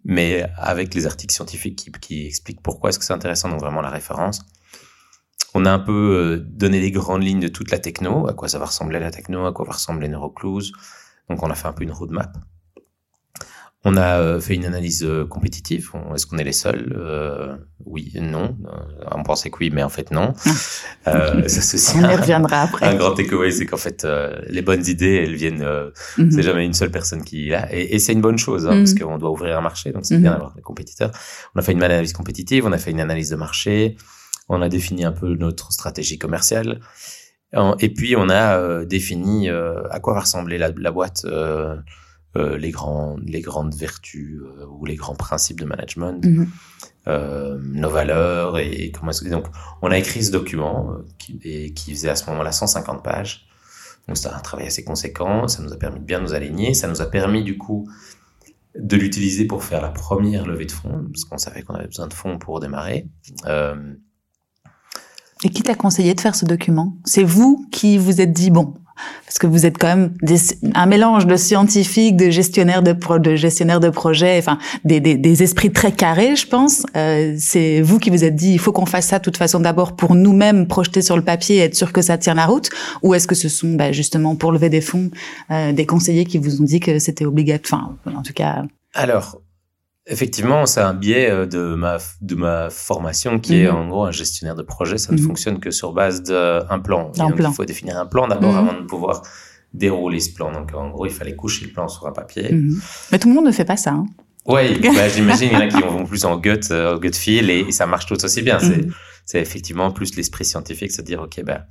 mais avec les articles scientifiques qui, qui expliquent pourquoi est-ce que c'est intéressant, donc vraiment la référence. On a un peu euh, donné les grandes lignes de toute la techno, à quoi ça va ressembler la techno, à quoi va ressembler Neurocluse. Donc on a fait un peu une roadmap. On a euh, fait une analyse euh, compétitive. Est-ce qu'on est les seuls? Euh, Oui, non. Euh, on pensait que oui, mais en fait non. Euh, *laughs* ça aussi On y un, grand takeaway, c'est qu'en fait euh, les bonnes idées, elles viennent. euh, Mhm. c'est jamais une seule personne qui l'a. Et, et c'est une bonne chose, hein, Mhm. parce qu'on doit ouvrir un marché, donc c'est Mhm. bien d'avoir des compétiteurs. On a fait une analyse compétitive, on a fait une analyse de marché, on a défini un peu notre stratégie commerciale. Et puis on a euh, défini euh, à quoi va ressembler la, la boîte, euh, euh, les, grands, les grandes vertus euh, ou les grands principes de management, Mhm. euh, nos valeurs et, comment est-ce que donc on a écrit ce document qui, et qui faisait à ce moment-là 150 pages. Donc c'était un travail assez conséquent, ça nous a permis de bien nous aligner, ça nous a permis du coup de l'utiliser pour faire la première levée de fonds, parce qu'on savait qu'on avait besoin de fonds pour démarrer. Euh, Et qui t'a conseillé de faire ce document? C'est vous qui vous êtes dit bon, parce que vous êtes quand même des, un mélange de scientifiques, de gestionnaires de, pro, de gestionnaires de projets, enfin des, des, des esprits très carrés, je pense. Euh, c'est vous qui vous êtes dit il faut qu'on fasse ça de toute façon d'abord pour nous-mêmes projeter sur le papier et être sûr que ça tient la route, ou est-ce que ce sont bah, justement pour lever des fonds euh, des conseillers qui vous ont dit que c'était obligatoire, enfin en tout cas. alors, effectivement, c'est un biais euh, de ma, de ma formation qui est Mhm. en gros un gestionnaire de projet. Ça ne Mhm. fonctionne que sur base d'un plan. Et D'un donc, plan. Il faut définir un plan d'abord Mhm. avant de pouvoir dérouler ce plan. Donc en gros, il fallait coucher le plan sur un papier. Mais tout le monde ne fait pas ça. Hein. Oui, *laughs* bah, j'imagine il y en a qui vont plus en gut, euh, gut feel et, et ça marche tout aussi bien. C'est, c'est effectivement plus l'esprit scientifique, se dire ok ben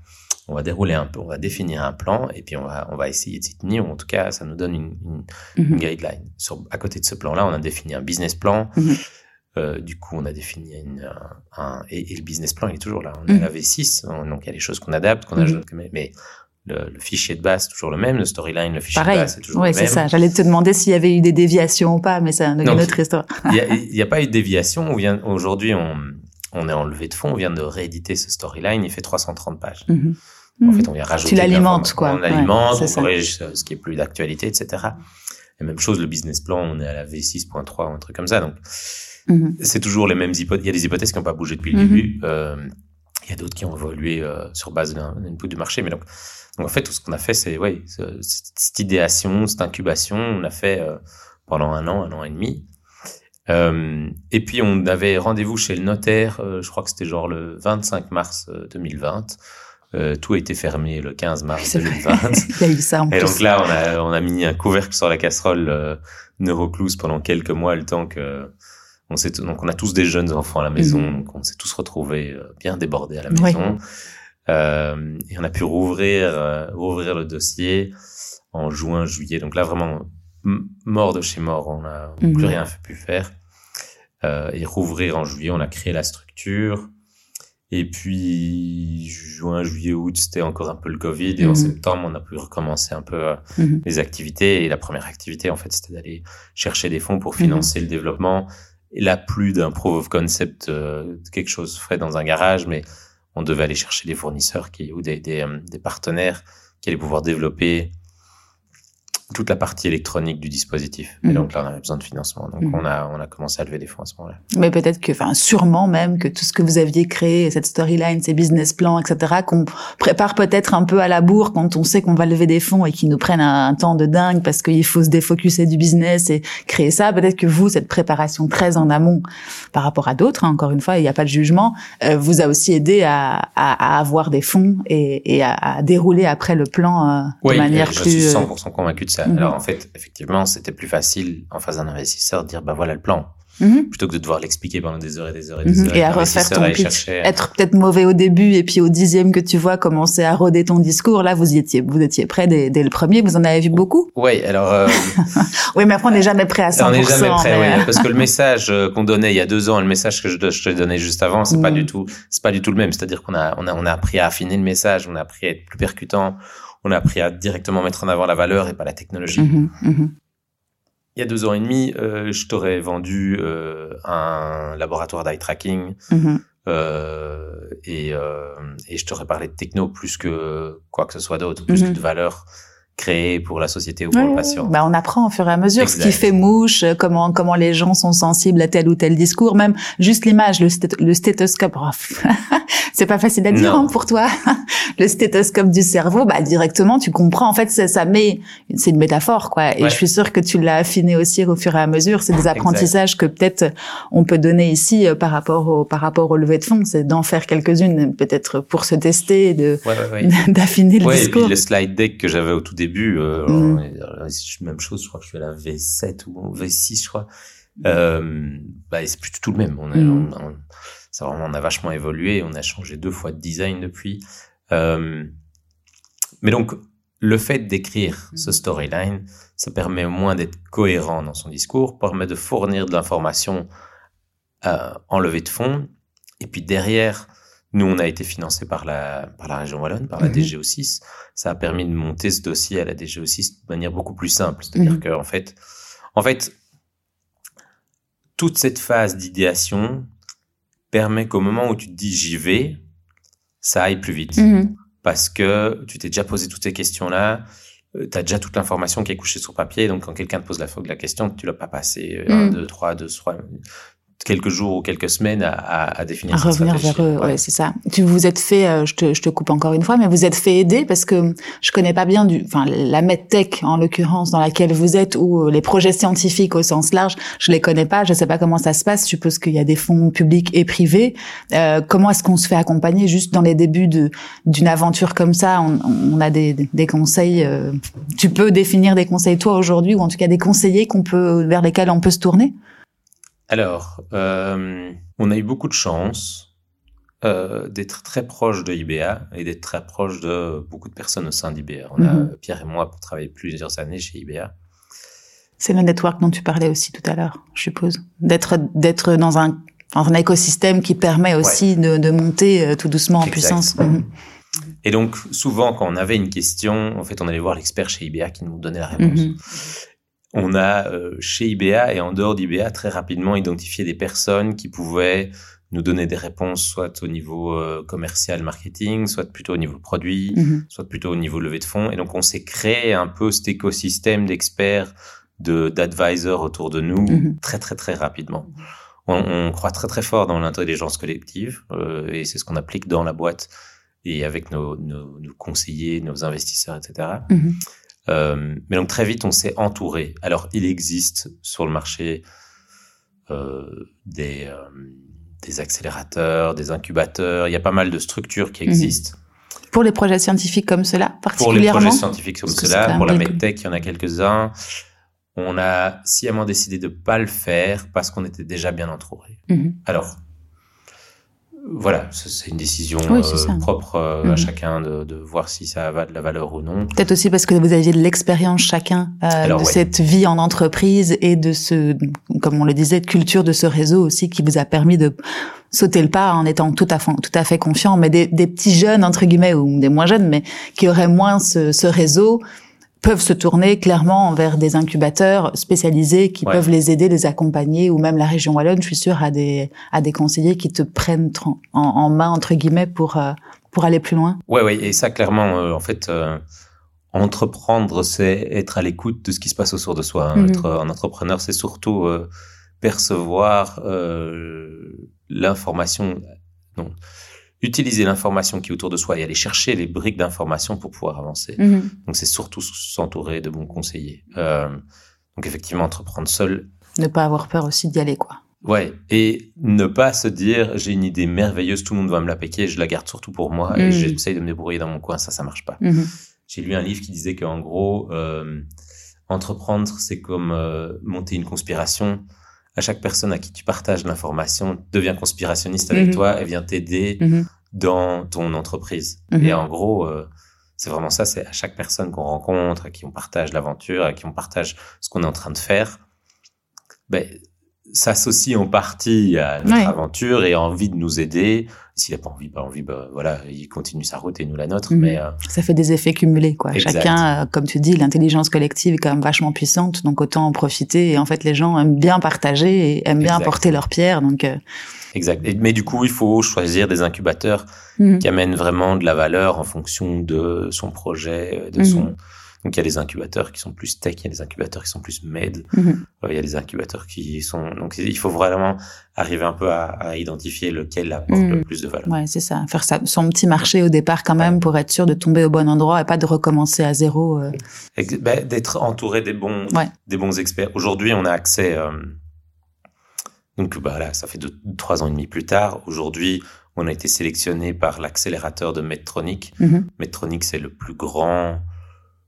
on va dérouler un peu, on va définir un plan et puis on va on va essayer de s'y tenir. Ou en tout cas, ça nous donne une, une, une Mhm. guideline. Sur, à côté de ce plan-là, on a défini un business plan. Mhm. Euh, du coup, on a défini une, un, un- et, et le business plan il est toujours là. On Mhm. a la V6, on- donc il y a des choses qu'on adapte, qu'on Mhm. ajoute, mais, mais le, le fichier de base c'est toujours le même, le storyline, le fichier Pareil. de base c'est toujours Oui, le c'est même. ça. J'allais te demander s'il y avait eu des déviations ou pas, mais c'est une autre histoire. *laughs* Il n'y a, il y a pas eu de déviation. On vient aujourd'hui, on, on est en levée de fonds, on vient de rééditer ce storyline, il fait 330 pages. En fait, on vient rajouter. Tu l'alimentes, quoi. On alimente, on corrige ce qui est plus d'actualité, etc. Et même chose, le business plan, on est à la V6.3 ou un truc comme ça. Donc, mm-hmm. c'est toujours les mêmes hypothèses. Il y a des hypothèses qui n'ont pas bougé depuis le mm-hmm. début. Euh, il y a d'autres qui ont évolué euh, sur base d'un input du marché. Mais donc, donc, en fait, tout ce qu'on a fait, c'est, ouais, cette idéation, cette incubation, on a fait euh, pendant un an, un an et demi. Euh, et puis on avait rendez-vous chez le notaire, je crois que c'était genre le 25 mars 2020. Euh, tout a été fermé le 15 mars *laughs* 2020. *laughs* Il y a eu ça en Et donc là, on a, on a mis un couvercle sur la casserole euh, Neurocluse pendant quelques mois, le temps que on s'est donc on a tous des jeunes enfants à la maison, mhm. donc on s'est tous retrouvés bien débordés à la maison. Euh, et on a pu rouvrir rouvrir le dossier en juin, juillet. Donc là, vraiment mort de chez mort, on n'a plus mhm. rien pu faire. Euh, et rouvrir en juillet, on a créé la structure. Et puis, juin, juillet, août, c'était encore un peu le Covid. Et en mhm. septembre, on a pu recommencer un peu euh, mhm. les activités. Et la première activité, en fait, c'était d'aller chercher des fonds pour financer le développement. Et là, plus d'un proof of concept, euh, quelque chose fait dans un garage, mais on devait aller chercher des fournisseurs qui, ou des, des, euh, des partenaires qui allaient pouvoir développer toute la partie électronique du dispositif. Et mhm. donc là, on avait besoin de financement. Donc mhm. on a on a commencé à lever des fonds à ce moment-là. Mais peut-être que, enfin, sûrement même que tout ce que vous aviez créé, cette storyline, ces business plans, etc., qu'on prépare peut-être un peu à la bourre quand on sait qu'on va lever des fonds et qu'ils nous prennent un, temps de dingue parce qu'il faut se défocuser du business et créer ça. Peut-être que vous, cette préparation très en amont par rapport à d'autres, hein, encore une fois, il n'y a pas de jugement, euh, vous a aussi aidé à, à, à avoir des fonds et, et à, à, dérouler après le plan euh, de manière plus. Je suis 100% convaincu de ça. Mhm. Alors en fait, effectivement, c'était plus facile en face d'un investisseur de dire bah voilà le plan. Mhm. plutôt que de devoir l'expliquer pendant des heures et des heures et des mhm. heures. Et à refaire ton pitch. Être peut-être mauvais au début et puis au dixième que tu vois commencer à roder ton discours, là vous y étiez, vous étiez prêt dès, le premier, vous en avez vu beaucoup Oui, alors... Euh... *laughs* oui, mais après on n'est jamais prêt à 100%. On n'est jamais prêt, oui, parce que le *laughs* message euh, qu'on donnait il y a deux ans et le message que je, je te donnais juste avant, c'est pas du tout c'est pas du tout le même. C'est-à-dire qu'on a, on a, on a appris à affiner le message, on a appris à être plus percutant, on a appris à directement mettre en avant la valeur et pas la technologie. Mhm, mhm. Il y a deux ans et demi, euh, je t'aurais vendu euh, un laboratoire d'eye tracking mhm. euh, et, et je t'aurais parlé de techno plus que quoi que ce soit d'autre, plus que de valeur créé pour la société ou pour le patient. Bah, on apprend au fur et à mesure ce qui fait mouche, comment comment les gens sont sensibles à tel ou tel discours, même juste l'image, le, le, stéthoscope. *laughs* c'est pas facile à dire hein, pour toi. *laughs* le stéthoscope du cerveau, bah directement tu comprends. En fait, ça, ça met, c'est une métaphore quoi. Et je suis sûre que tu l'as affiné aussi au fur et à mesure. C'est des apprentissages que peut-être on peut donner ici euh, par rapport au par rapport au lever de fonds, c'est d'en faire quelques-unes peut-être pour se tester, de *laughs* d'affiner le discours. Et puis le slide deck que j'avais au tout début début, euh, mm. même chose, je crois que je suis à la V7 ou V6, je crois. Euh, bah, c'est plus tout le même. On a, on, ça vraiment, on a vachement évolué. On a changé deux fois de design depuis. Euh, mais donc, le fait d'écrire ce storyline, ça permet au moins d'être cohérent dans son discours, permet de fournir de l'information euh, en levée de fonds. Et puis derrière, nous, on a été financé par la, par la région Wallonne, par la mhm. DGO6. Ça a permis de monter ce dossier à la DGO6 de manière beaucoup plus simple. C'est-à-dire mhm. que, en fait, en fait, toute cette phase d'idéation permet qu'au moment où tu te dis j'y vais, ça aille plus vite. Mhm. Parce que tu t'es déjà posé toutes ces questions-là, euh, tu as déjà toute l'information qui est couchée sur papier, donc quand quelqu'un te pose la, la question, tu l'as pas passé 1, 2, 3, 2, 3, quelques jours ou quelques semaines à, à, à définir. À revenir vers eux, ouais, c'est ça. Tu vous êtes fait, euh, je, te, je te coupe encore une fois, mais vous êtes fait aider parce que je connais pas bien du, enfin la medtech en l'occurrence dans laquelle vous êtes ou les projets scientifiques au sens large, je les connais pas, je sais pas comment ça se passe. Je suppose qu'il y a des fonds publics et privés. Euh, comment est-ce qu'on se fait accompagner juste dans les débuts de d'une aventure comme ça? On, on a des, des conseils. Euh, tu peux définir des conseils toi aujourd'hui ou en tout cas des conseillers qu'on peut vers lesquels on peut se tourner? Alors, euh, on a eu beaucoup de chance euh, d'être très proche de IBA et d'être très proche de beaucoup de personnes au sein d'IBA. On a mhm. Pierre et moi pour travailler plusieurs années chez IBA. C'est le network dont tu parlais aussi tout à l'heure, je suppose, d'être dans un, un écosystème qui permet aussi de, monter euh, tout doucement en puissance. Mhm. Et donc, souvent, quand on avait une question, en fait, on allait voir l'expert chez IBA qui nous donnait la réponse. Mhm on a euh, chez IBA et en dehors d'IBA très rapidement identifié des personnes qui pouvaient nous donner des réponses, soit au niveau euh, commercial, marketing, soit plutôt au niveau produit, Mhm. soit plutôt au niveau levée de fonds. Et donc, on s'est créé un peu cet écosystème d'experts, de d'advisors autour de nous Mhm. très, très, très rapidement. On, on croit très, très fort dans l'intelligence collective euh, et c'est ce qu'on applique dans la boîte et avec nos, nos, nos conseillers, nos investisseurs, etc. Euh, mais donc très vite, on s'est entouré. Alors, il existe sur le marché euh, des, euh, des accélérateurs, des incubateurs. Il y a pas mal de structures qui Mhm. existent. Pour les projets scientifiques comme cela, Pour les particulièrement. projets scientifiques comme cela, pour la medtech, il y en a quelques-uns. On a sciemment décidé de pas le faire parce qu'on était déjà bien entouré. Mhm. Alors, voilà, c'est une décision Oui, euh, propre euh, Mhm. à chacun de, de voir si ça a de la valeur ou non. Peut-être aussi parce que vous aviez de l'expérience chacun euh, Alors, de ouais. cette vie en entreprise et de ce, comme on le disait, de culture de ce réseau aussi qui vous a permis de sauter le pas en étant tout à fait, tout à fait confiant. Mais des, des petits jeunes, entre guillemets, ou des moins jeunes, mais qui auraient moins ce, ce réseau, peuvent se tourner clairement vers des incubateurs spécialisés qui Ouais. peuvent les aider, les accompagner, ou même la région wallonne, je suis sûre, a des, a des conseillers qui te prennent en, en main, entre guillemets, pour, euh, pour aller plus loin. Ouais, ouais, et ça clairement, euh, en fait, euh, entreprendre, c'est être à l'écoute de ce qui se passe autour de soi. hein. Mhm. Être un entrepreneur, c'est surtout euh, percevoir euh, l'information, non, utiliser l'information qui est autour de soi et aller chercher les briques d'information pour pouvoir avancer. Donc c'est surtout s'entourer de bons conseillers. Euh, donc effectivement, entreprendre seul, Ne pas avoir peur aussi d'y aller, quoi. Ouais, et ne pas se dire j'ai une idée merveilleuse, tout le monde va me la piquer, je la garde surtout pour moi et Mhm. j'essaye de me débrouiller dans mon coin, ça, ça marche pas. Mhm. J'ai lu un livre qui disait qu'en gros, euh, entreprendre, c'est comme euh, monter une conspiration. À chaque personne à qui tu partages l'information devient conspirationniste avec Mhm. toi et vient t'aider Mhm. dans ton entreprise. Mhm. Et en gros, euh, c'est vraiment ça, c'est à chaque personne qu'on rencontre, à qui on partage l'aventure, à qui on partage ce qu'on est en train de faire, ben, s'associe en partie à notre Ouais. aventure et a envie de nous aider. S'il n'a pas envie, pas envie, bah, voilà, il continue sa route et nous la nôtre. Mhm. Mais euh, Ça fait des effets cumulés, quoi. Exact. Chacun, euh, comme tu dis, l'intelligence collective est quand même vachement puissante, donc autant en profiter. Et en fait, les gens aiment bien partager et aiment bien Exact. apporter leur pierre, donc. euh, exact. Et- mais du coup, il faut choisir des incubateurs mhm. qui amènent vraiment de la valeur en fonction de son projet, de Mhm. son. Donc il y a des incubateurs qui sont plus tech, il y a des incubateurs qui sont plus med, Mhm. Euh, il y a des incubateurs qui sont. Donc il faut vraiment arriver un peu à, à identifier lequel apporte Mhm. le plus de valeur. Ouais, c'est ça. Faire ça, son petit marché au départ quand même pour être sûr de tomber au bon endroit et pas de recommencer à zéro. euh. Ben, D'être entouré des bons, Ouais. des bons experts. Aujourd'hui, on a accès. euh, donc bah, là, ça fait deux, trois ans et demi plus tard. Aujourd'hui, on a été sélectionné par l'accélérateur de Medtronic. Mhm. Medtronic, c'est le plus grand,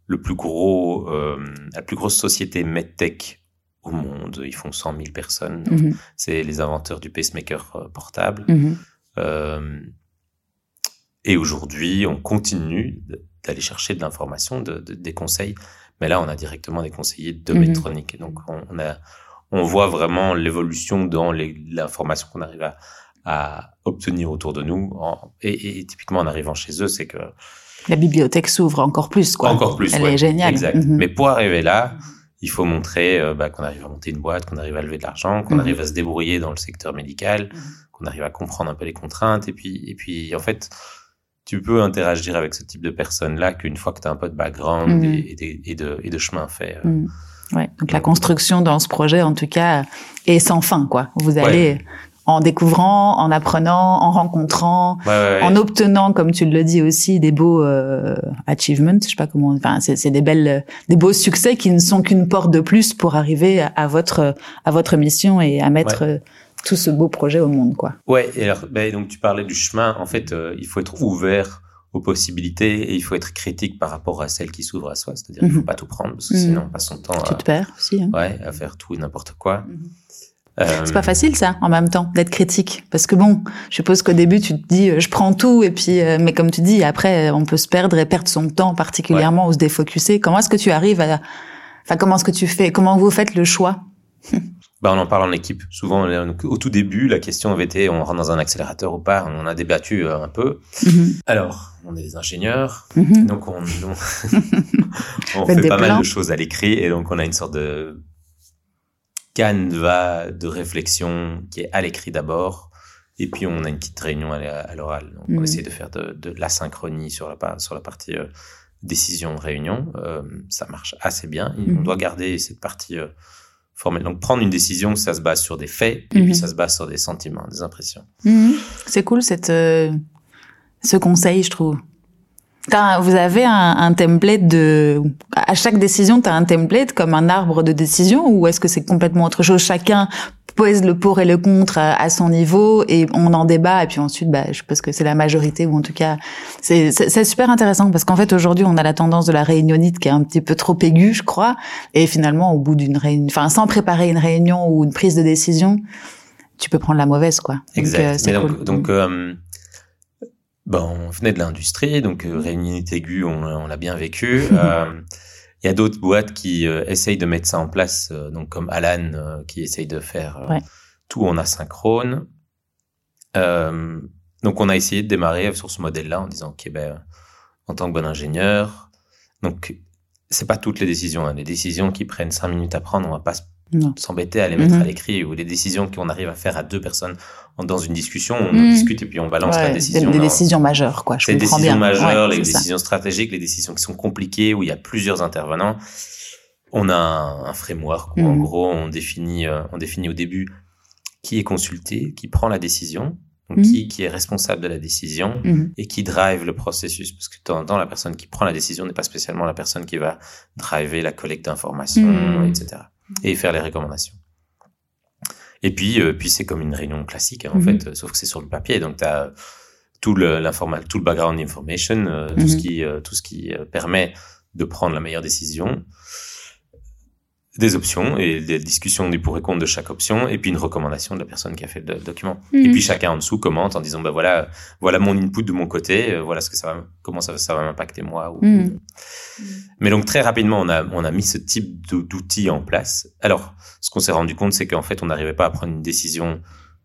le plus gros, euh, la plus grosse société medtech au monde. Ils font 100 000 personnes. Mhm. C'est les inventeurs du pacemaker euh, portable. Mhm. Euh, et aujourd'hui, on continue d'aller chercher de l'information, de, de- des conseils. Mais là, on a directement des conseillers de Mhm. Medtronic. Et donc, on, on a, on voit vraiment l'évolution dans l'information qu'on arrive à, à obtenir autour de nous. En- et, et typiquement, en arrivant chez eux, c'est que La bibliothèque s'ouvre encore plus, quoi. encore plus. Elle ouais. est géniale. Exact. Mhm. Mais pour arriver là, il faut montrer euh, bah, qu'on arrive à monter une boîte, qu'on arrive à lever de l'argent, qu'on Mhm. arrive à se débrouiller dans le secteur médical, Mhm. qu'on arrive à comprendre un peu les contraintes. Et puis, et puis, en fait, tu peux interagir avec ce type de personnes-là qu'une fois que tu as un peu de background et, et de, et, de, et de chemin fait. euh. Ouais. Donc la construction dans ce projet, en tout cas, est sans fin, quoi. Vous allez en découvrant, en apprenant, en rencontrant, Ouais, ouais, ouais. en obtenant, comme tu le dis aussi, des beaux euh, achievements, je sais pas comment, enfin c'est des belles, des beaux succès qui ne sont qu'une porte de plus pour arriver à, à votre à votre mission et à mettre euh, tout ce beau projet au monde, quoi. Ouais, et alors, ben, donc tu parlais du chemin. En fait, euh, il faut être ouvert aux possibilités et il faut être critique par rapport à celles qui s'ouvrent à soi. C'est-à-dire qu'il Mhm. faut pas tout prendre parce que Mhm. sinon on passe son temps Tu à, te perds aussi. Hein. ouais, à faire tout et n'importe quoi. Mhm. Euh, C'est pas facile ça, en même temps, d'être critique, parce que bon, je suppose qu'au début tu te dis, euh, je prends tout, et puis, euh, mais comme tu dis, après, on peut se perdre et perdre son temps, particulièrement ou se défocuser. Comment est-ce que tu arrives à, enfin, comment est-ce que tu fais, comment vous faites le choix? *laughs* Bah, on en parle en équipe. Souvent, euh, au tout début, la question avait été on rentre dans un accélérateur ou pas. On en a débattu euh, un peu. Alors, on est des ingénieurs, Mhm. donc on, *laughs* on, fait pas mal de choses à l'écrit et donc on a une sorte de canevas de réflexion qui est à l'écrit d'abord Et puis on a une petite réunion à, l'oral. Donc on mhm. essaie de faire de, de l'asynchronie sur la, sur la partie euh, décision-réunion. Euh, ça marche assez bien. On mhm. doit garder cette partie euh, formelle. Donc prendre une décision, ça se base sur des faits et puis mhm. ça se base sur des sentiments, des impressions. C'est cool cette, ce conseil, je trouve. Vous avez un, un, template de... À chaque décision, tu as un template comme un arbre de décision ou est-ce que c'est complètement autre chose? Chacun pose le pour et le contre à, son niveau et on en débat et puis ensuite bah je pense que c'est la majorité ou en tout cas c'est c'est super intéressant parce qu'en fait aujourd'hui on a la tendance de la réunionite qui est un petit peu trop aiguë je crois. Et finalement au bout d'une réunion enfin sans préparer une réunion ou une prise de décision tu peux prendre la mauvaise quoi. Exact. donc, euh, donc, euh, Bon, on venait de l'industrie, donc euh, réunionite aiguë, on, on l'a bien vécu. *laughs* euh, il y a d'autres boîtes qui euh, essayent de mettre ça en place, euh, donc comme Alan euh, qui essaye de faire tout en asynchrone. donc on a essayé de démarrer sur ce modèle-là en disant ok ben en tant que bon ingénieur, donc c'est pas toutes les décisions, hein. les décisions qui prennent cinq minutes à prendre, on va pas s'embêter à les mettre à mhm. l'écrit ou les décisions qu'on arrive à faire à deux personnes dans une discussion, on mhm. discute et puis on balance la décision. Des, décisions majeures, quoi. Je les décisions majeures, les décisions stratégiques, les décisions qui sont compliquées où il y a plusieurs intervenants. On a un, framework où en mhm. gros on définit, euh, on définit au début qui est consulté, qui prend la décision, donc qui, qui est responsable de la décision et qui drive le processus. Parce que de temps en temps, la personne qui prend la décision n'est pas spécialement la personne qui va driver la collecte d'informations, etc et faire les recommandations. Et puis, euh, puis c'est comme une réunion classique, hein, en mhm. fait, sauf que c'est sur le papier. Donc, tu as tout le, tout le background information, euh, tout ce mhm. qui, euh, tout ce qui permet de prendre la meilleure décision des options et des discussions du pour et contre de chaque option et puis une recommandation de la personne qui a fait le document. Et puis chacun en dessous commente en disant bah voilà voilà mon input de mon côté, euh, voilà ce que ça va comment ça, ça va m'impacter moi ou, mm. Mais donc très rapidement on a on a mis ce type d'outils en place. Alors ce qu'on s'est rendu compte c'est qu'en fait on n'arrivait pas à prendre une décision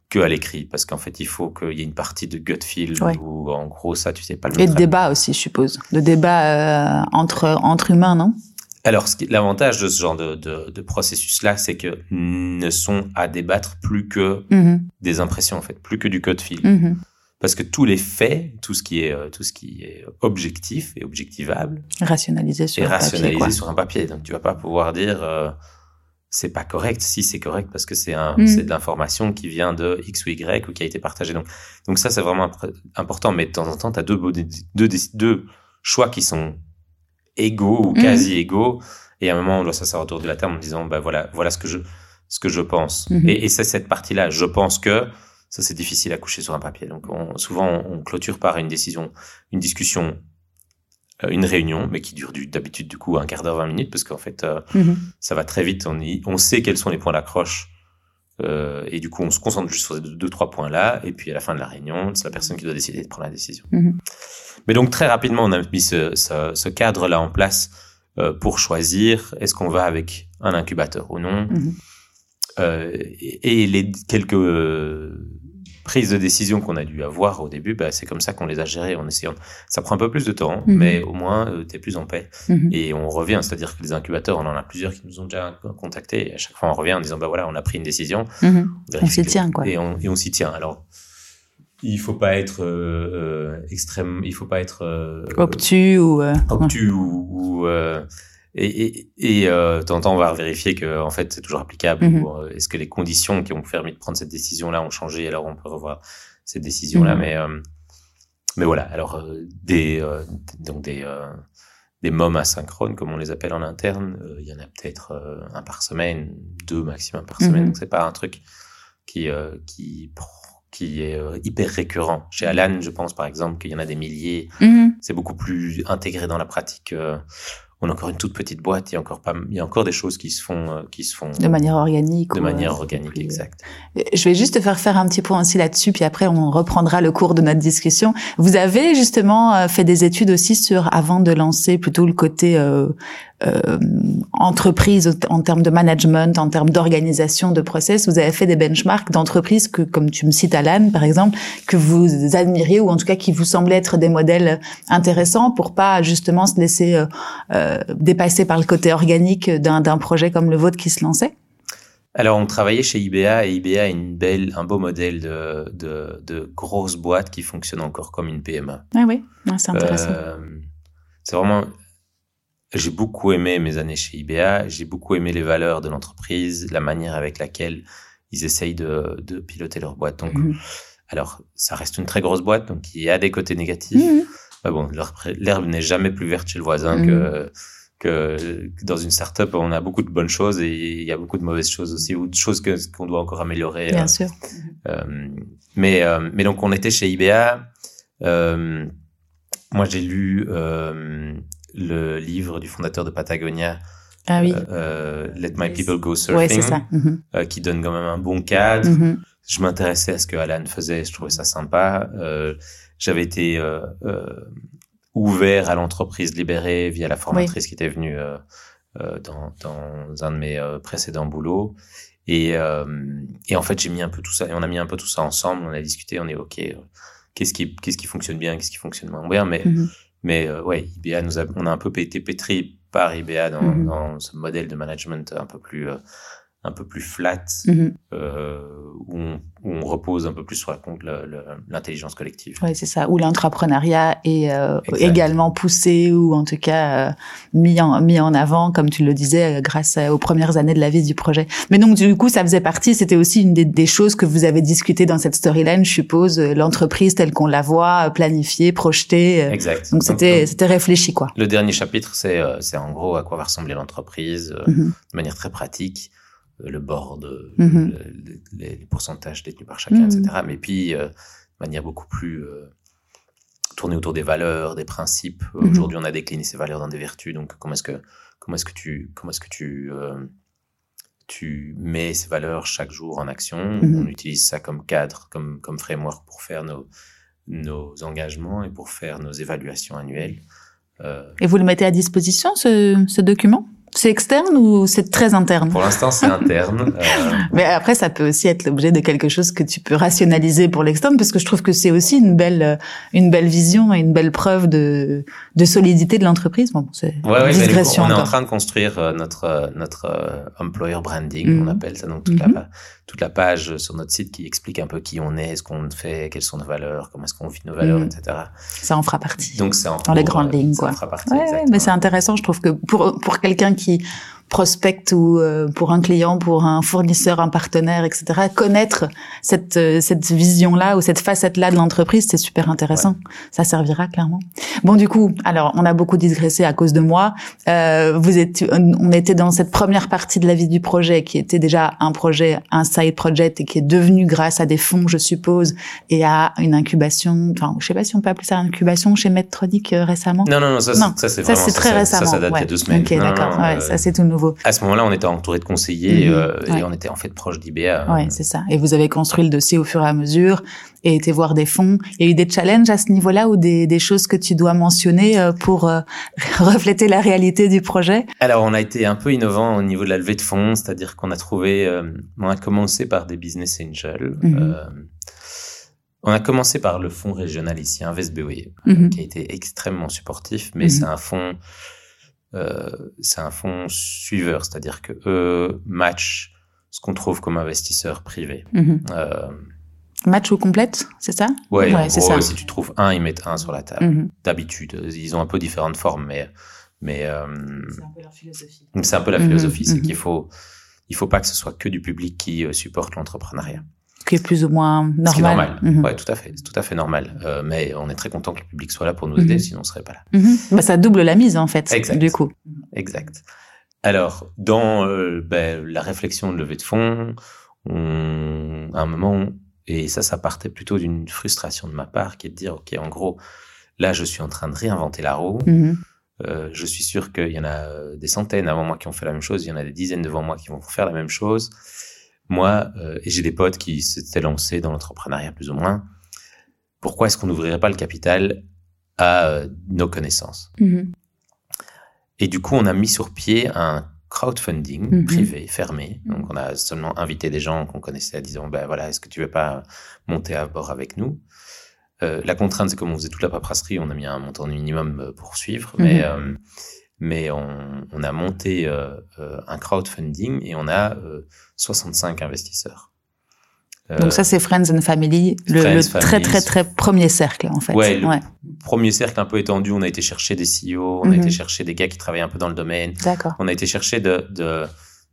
que à l'écrit parce qu'en fait il faut qu'il y ait une partie de gut feel ou en gros ça tu sais pas le Et de débat aussi je suppose. De débat euh, entre entre humains non? Alors, l'avantage de ce genre de, de, de processus-là, c'est que ne sont à débattre plus que mm-hmm. des impressions, en fait, plus que du code fil. Mm-hmm. Parce que tous les faits, tout ce qui est, euh, tout ce qui est objectif et objectivable, rationalisé sur, un, rationalisé papier, sur un papier. Donc, tu vas pas pouvoir dire euh, c'est pas correct. Si c'est correct, parce que c'est un, mm. c'est de l'information qui vient de X ou Y ou qui a été partagée. Donc, donc ça, c'est vraiment important. Mais de temps en temps, tu as deux, deux, deux choix qui sont égaux ou mhm. quasi égaux. Et à un moment, on doit s'asseoir autour de la table en disant, bah voilà, voilà ce que je, ce que je pense. Mhm. Et, et c'est cette partie-là. Je pense que ça, c'est difficile à coucher sur un papier. Donc, on, souvent, on, clôture par une décision, une discussion, euh, une réunion, mais qui dure d'habitude, du coup, un quart d'heure, 20 minutes, parce qu'en fait, euh, mhm. ça va très vite. On, y, on sait quels sont les points d'accroche. Euh, et du coup, on se concentre juste sur ces deux, trois points-là. Et puis, à la fin de la réunion, c'est la personne qui doit décider de prendre la décision. Mais donc très rapidement, on a mis ce, ce, ce cadre-là en place euh, pour choisir est-ce qu'on va avec un incubateur ou non. Mhm. Euh, et, les quelques prises de décision qu'on a dû avoir au début, bah, c'est comme ça qu'on les a gérées en essayant. Ça prend un peu plus de temps, mhm. mais au moins euh, tu es plus en paix. Mhm. Et on revient, c'est-à-dire que les incubateurs, on en a plusieurs qui nous ont déjà contactés. Et à chaque fois, on revient en disant bah voilà, on a pris une décision. On s'y tient quoi. Et on, s'y tient. Alors il faut pas être euh, euh, extrême, il faut pas être euh, obtus ou euh, obtus ou, ou et et, et euh, temps on va vérifier que en fait c'est toujours applicable. Mhm. ou Est-ce que les conditions qui ont permis de prendre cette décision-là ont changé Alors on peut revoir cette décision-là, mhm. mais mais voilà. Alors des donc des des mômes asynchrones, comme on les appelle en interne, il y en a peut-être un par semaine, deux maximum par semaine. Mhm. Donc c'est pas un truc qui qui qui est euh, hyper récurrent. Chez Alan, je pense par exemple qu'il y en a des milliers. Mhm. C'est beaucoup plus intégré dans la pratique. Euh, on a encore une toute petite boîte, il y a encore pas, il y a encore des choses qui se font, euh, qui se font de manière organique. De manière organique, exact. Je vais juste te faire faire un petit point aussi là-dessus, puis après on reprendra le cours de notre discussion. Vous avez justement fait des études aussi sur, avant de lancer plutôt le côté euh, euh, entreprise en termes de management, en termes d'organisation de process, vous avez fait des benchmarks d'entreprises que, comme tu me cites Alan par exemple, que vous admiriez ou en tout cas qui vous semblaient être des modèles intéressants pour pas justement se laisser euh, euh dépasser par le côté organique d'un projet comme le vôtre qui se lançait? Alors, on travaillait chez IBA et IBA est une belle, un beau modèle de, de, de grosse boîte qui fonctionne encore comme une PME. Ah oui, ah, c'est intéressant. Euh, c'est vraiment. J'ai beaucoup aimé mes années chez IBA. J'ai beaucoup aimé les valeurs de l'entreprise, la manière avec laquelle ils essayent de, de piloter leur boîte. Donc, Mhm. alors, ça reste une très grosse boîte, donc il y a des côtés négatifs. Mhm. Mais bon, l'herbe n'est jamais plus verte chez le voisin Mhm. que, que que dans une startup. On a beaucoup de bonnes choses et il y a beaucoup de mauvaises choses aussi ou de choses qu'on doit encore améliorer. Bien euh, sûr. euh, mais, euh, mais donc, on était chez IBA. Moi, j'ai lu euh, le livre du fondateur de Patagonia, Ah oui. euh, euh, Let My People Go Surfing, ça. Mhm. euh, qui donne quand même un bon cadre. Mhm. Je m'intéressais à ce que Alan faisait, je trouvais ça sympa. Euh, J'avais été euh, euh, ouvert à l'entreprise libérée via la formatrice qui était venue euh, euh, dans, dans un de mes euh, précédents boulots. Et, euh, et en fait, j'ai mis un peu tout ça, et on a mis un peu tout ça ensemble, on a discuté, on est OK, euh, qu'est-ce qui, qu'est-ce qui fonctionne bien, qu'est-ce qui fonctionne moins bien, mais, Mhm. Mais euh, ouais, IBA nous a, on a un peu été pétri par IBA dans, Mhm. dans ce modèle de management un peu plus, euh, un peu plus flat, Mhm. euh, où, on, où on repose un peu plus sur l'intelligence collective. Ouais, c'est ça. Où l'entrepreneuriat est euh, également poussé ou en tout cas euh, mis en mis en avant, comme tu le disais, grâce aux premières années de la vie du projet. Mais donc du coup, ça faisait partie. C'était aussi une des, des choses que vous avez discuté dans cette storyline, je suppose, l'entreprise telle qu'on la voit, planifiée, projetée. Exact. Donc c'était réfléchi quoi. le dernier chapitre, c'est en gros à quoi va ressembler l'entreprise Mhm. de manière très pratique, le board, euh, Mhm. le- les, les pourcentages détenus par chacun, Mhm. etc. Mais puis, euh, de manière beaucoup plus euh, tournée autour des valeurs, des principes. Mhm. Aujourd'hui, on a décliné ces valeurs dans des vertus. Donc, comment est-ce que comment est-ce que tu comment est-ce que tu euh, tu mets ces valeurs chaque jour en action? On utilise ça comme cadre, comme comme framework pour faire nos nos engagements et pour faire nos évaluations annuelles. Et vous le mettez à disposition ce, ce document? C'est externe ou c'est très interne pour l'instant, c'est interne. *laughs* Euh, Mais après, ça peut aussi être l'objet de quelque chose que tu peux rationaliser pour l'externe, parce que je trouve que c'est aussi une belle, euh, une belle vision et une belle preuve de, de solidité de l'entreprise. Bon, c'est Ouais, ouais, on est en train de construire euh, notre notre employer branding, Mhm. on appelle ça donc toute Mhm. la toute la page sur notre site qui explique un peu qui on est, ce qu'on fait, quelles sont nos valeurs, comment est-ce qu'on vit nos valeurs, Mhm. etc. Ça en fera partie. Donc c'est en Dans les grandes euh, lignes, ça quoi. fera partie, Ouais, mais c'est intéressant, je trouve que pour pour quelqu'un qui prospecte ou euh, pour un client, pour un fournisseur, un partenaire, etc. Connaître cette euh, cette vision là ou cette facette là de l'entreprise, c'est super intéressant. Ça servira clairement. Bon, du coup, alors on a beaucoup digressé à cause de moi. Euh, vous êtes, on était dans cette première partie de la vie du projet qui était déjà un projet, un side project et qui est devenu grâce à des fonds, je suppose, et à une incubation. Enfin, je sais pas si on peut appeler ça incubation chez Medtronic euh, récemment. Non, non, non, ça, Non, c'est- ça c'est Ça, vraiment c'est très ça, récemment. Ça, ça date ouais. il y a deux semaines. Ok, d'accord. ouais, euh, ça, c'est tout nouveau. à ce moment-là, on était entouré de conseillers euh, et on était en fait proche d'IBA. Ouais, c'est ça. Et vous avez construit le dossier au fur et à mesure et été voir des fonds. Il y a eu des challenges à ce niveau-là ou des, des choses que tu dois mentionner euh, pour euh, *laughs* refléter la réalité du projet? Alors, on a été un peu innovant au niveau de la levée de fonds, c'est-à-dire qu'on a trouvé, euh, on a commencé par des business angels. Mhm. Euh, on a commencé par le fonds régional ici, InvestBOE, Mhm. qui a été extrêmement supportif, mais Mhm. c'est un fonds, euh, c'est un fonds suiveur, c'est-à-dire que eux matchent ce qu'on trouve comme investisseur privé. Euh, Match ou complète, c'est ça? Ouais, c'est ça. si tu trouves un, ils mettent un sur la table. Mhm. D'habitude, ils ont un peu différentes formes, mais mais euh, C'est un peu leur philosophie. c'est un peu la Mhm, philosophie, c'est mhm. qu'il faut il faut pas que ce soit que du public qui euh, supporte l'entrepreneuriat. Qui est plus ou moins normal. Ce qui est normal. Mhm. Ouais, tout à fait, c'est tout à fait normal. Euh, mais on est très content que le public soit là pour nous Mhm. aider, sinon on serait pas là. Mhm. Bah, ça double la mise en fait, Exact. du coup. Exact. Alors, dans euh, ben, la réflexion de levée de fonds, on, à un moment, et ça, ça partait plutôt d'une frustration de ma part, qui est de dire, OK, en gros, là, je suis en train de réinventer la roue. Mhm. Euh, je suis sûr qu'il y en a euh, des centaines avant moi qui ont fait la même chose, il y en a des dizaines devant moi qui vont faire la même chose. Moi, euh, et j'ai des potes qui s'étaient lancés dans l'entrepreneuriat plus ou moins. Pourquoi est-ce qu'on n'ouvrirait pas le capital à euh, nos connaissances? Mhm. Et du coup, on a mis sur pied un crowdfunding Mhm. privé, fermé. Donc, on a seulement invité des gens qu'on connaissait disant, ben voilà, est-ce que tu veux pas monter à bord avec nous? Euh, La contrainte, c'est comme on faisait toute la paperasserie, on a mis un montant minimum euh, pour suivre. Mhm. Mais, euh, mais on, on a monté euh, euh, un crowdfunding et on a 65 investisseurs. Donc ça, c'est Friends and Family, le, le très très très premier cercle en fait. Ouais, le premier cercle un peu étendu. On a été chercher des CEO, on a été mhm. chercher des gars qui travaillaient un peu dans le domaine. D'accord. On a été chercher de, de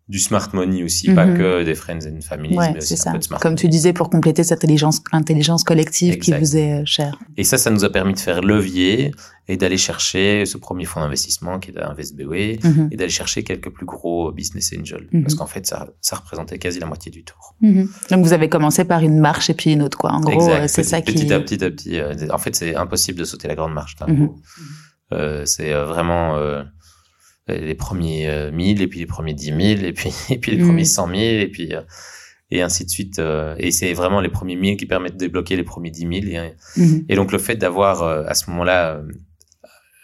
du smart money aussi, pas mhm. que des friends and family, mais aussi un peu de smart Comme tu disais, pour compléter cette intelligence, intelligence collective qui vous est euh, chère. Et ça, ça nous a permis de faire levier et d'aller chercher ce premier fonds d'investissement qui est InvestBW mhm. et d'aller chercher quelques plus gros business angels. Mhm. Parce qu'en fait, ça, ça représentait quasi la moitié du tour. Donc vous avez commencé par une marche et puis une autre, quoi. En gros, euh, c'est ça qui... Petit à petit à petit. Euh, en fait, c'est impossible de sauter la grande marche. Euh, c'est vraiment les premiers 1000 euh, et puis les premiers 10 000 et puis *laughs* et puis les premiers 100 mm. 000 et puis euh, et ainsi de suite euh, et c'est vraiment les premiers 1000 qui permettent de débloquer les premiers 10 000 et, mm-hmm. et donc le fait d'avoir à ce moment-là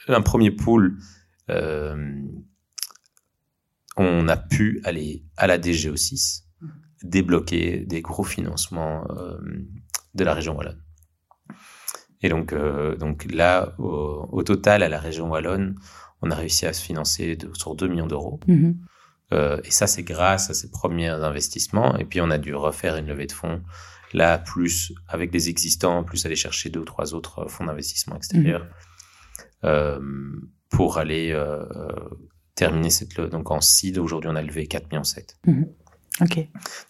un premier pool on a pu aller à la DGO6 débloquer des gros financements de la région wallonne et donc donc là au, au total à la région wallonne on a réussi à se financer de, sur 2 millions d'euros. Mhm. Euh, et ça, c'est grâce à ces premiers investissements. Et puis, on a dû refaire une levée de fonds, là, plus avec des existants, plus aller chercher deux ou trois autres fonds d'investissement extérieurs mhm. euh, pour aller euh, terminer cette levée. Donc, en seed, aujourd'hui, on a levé 4 millions 7. OK.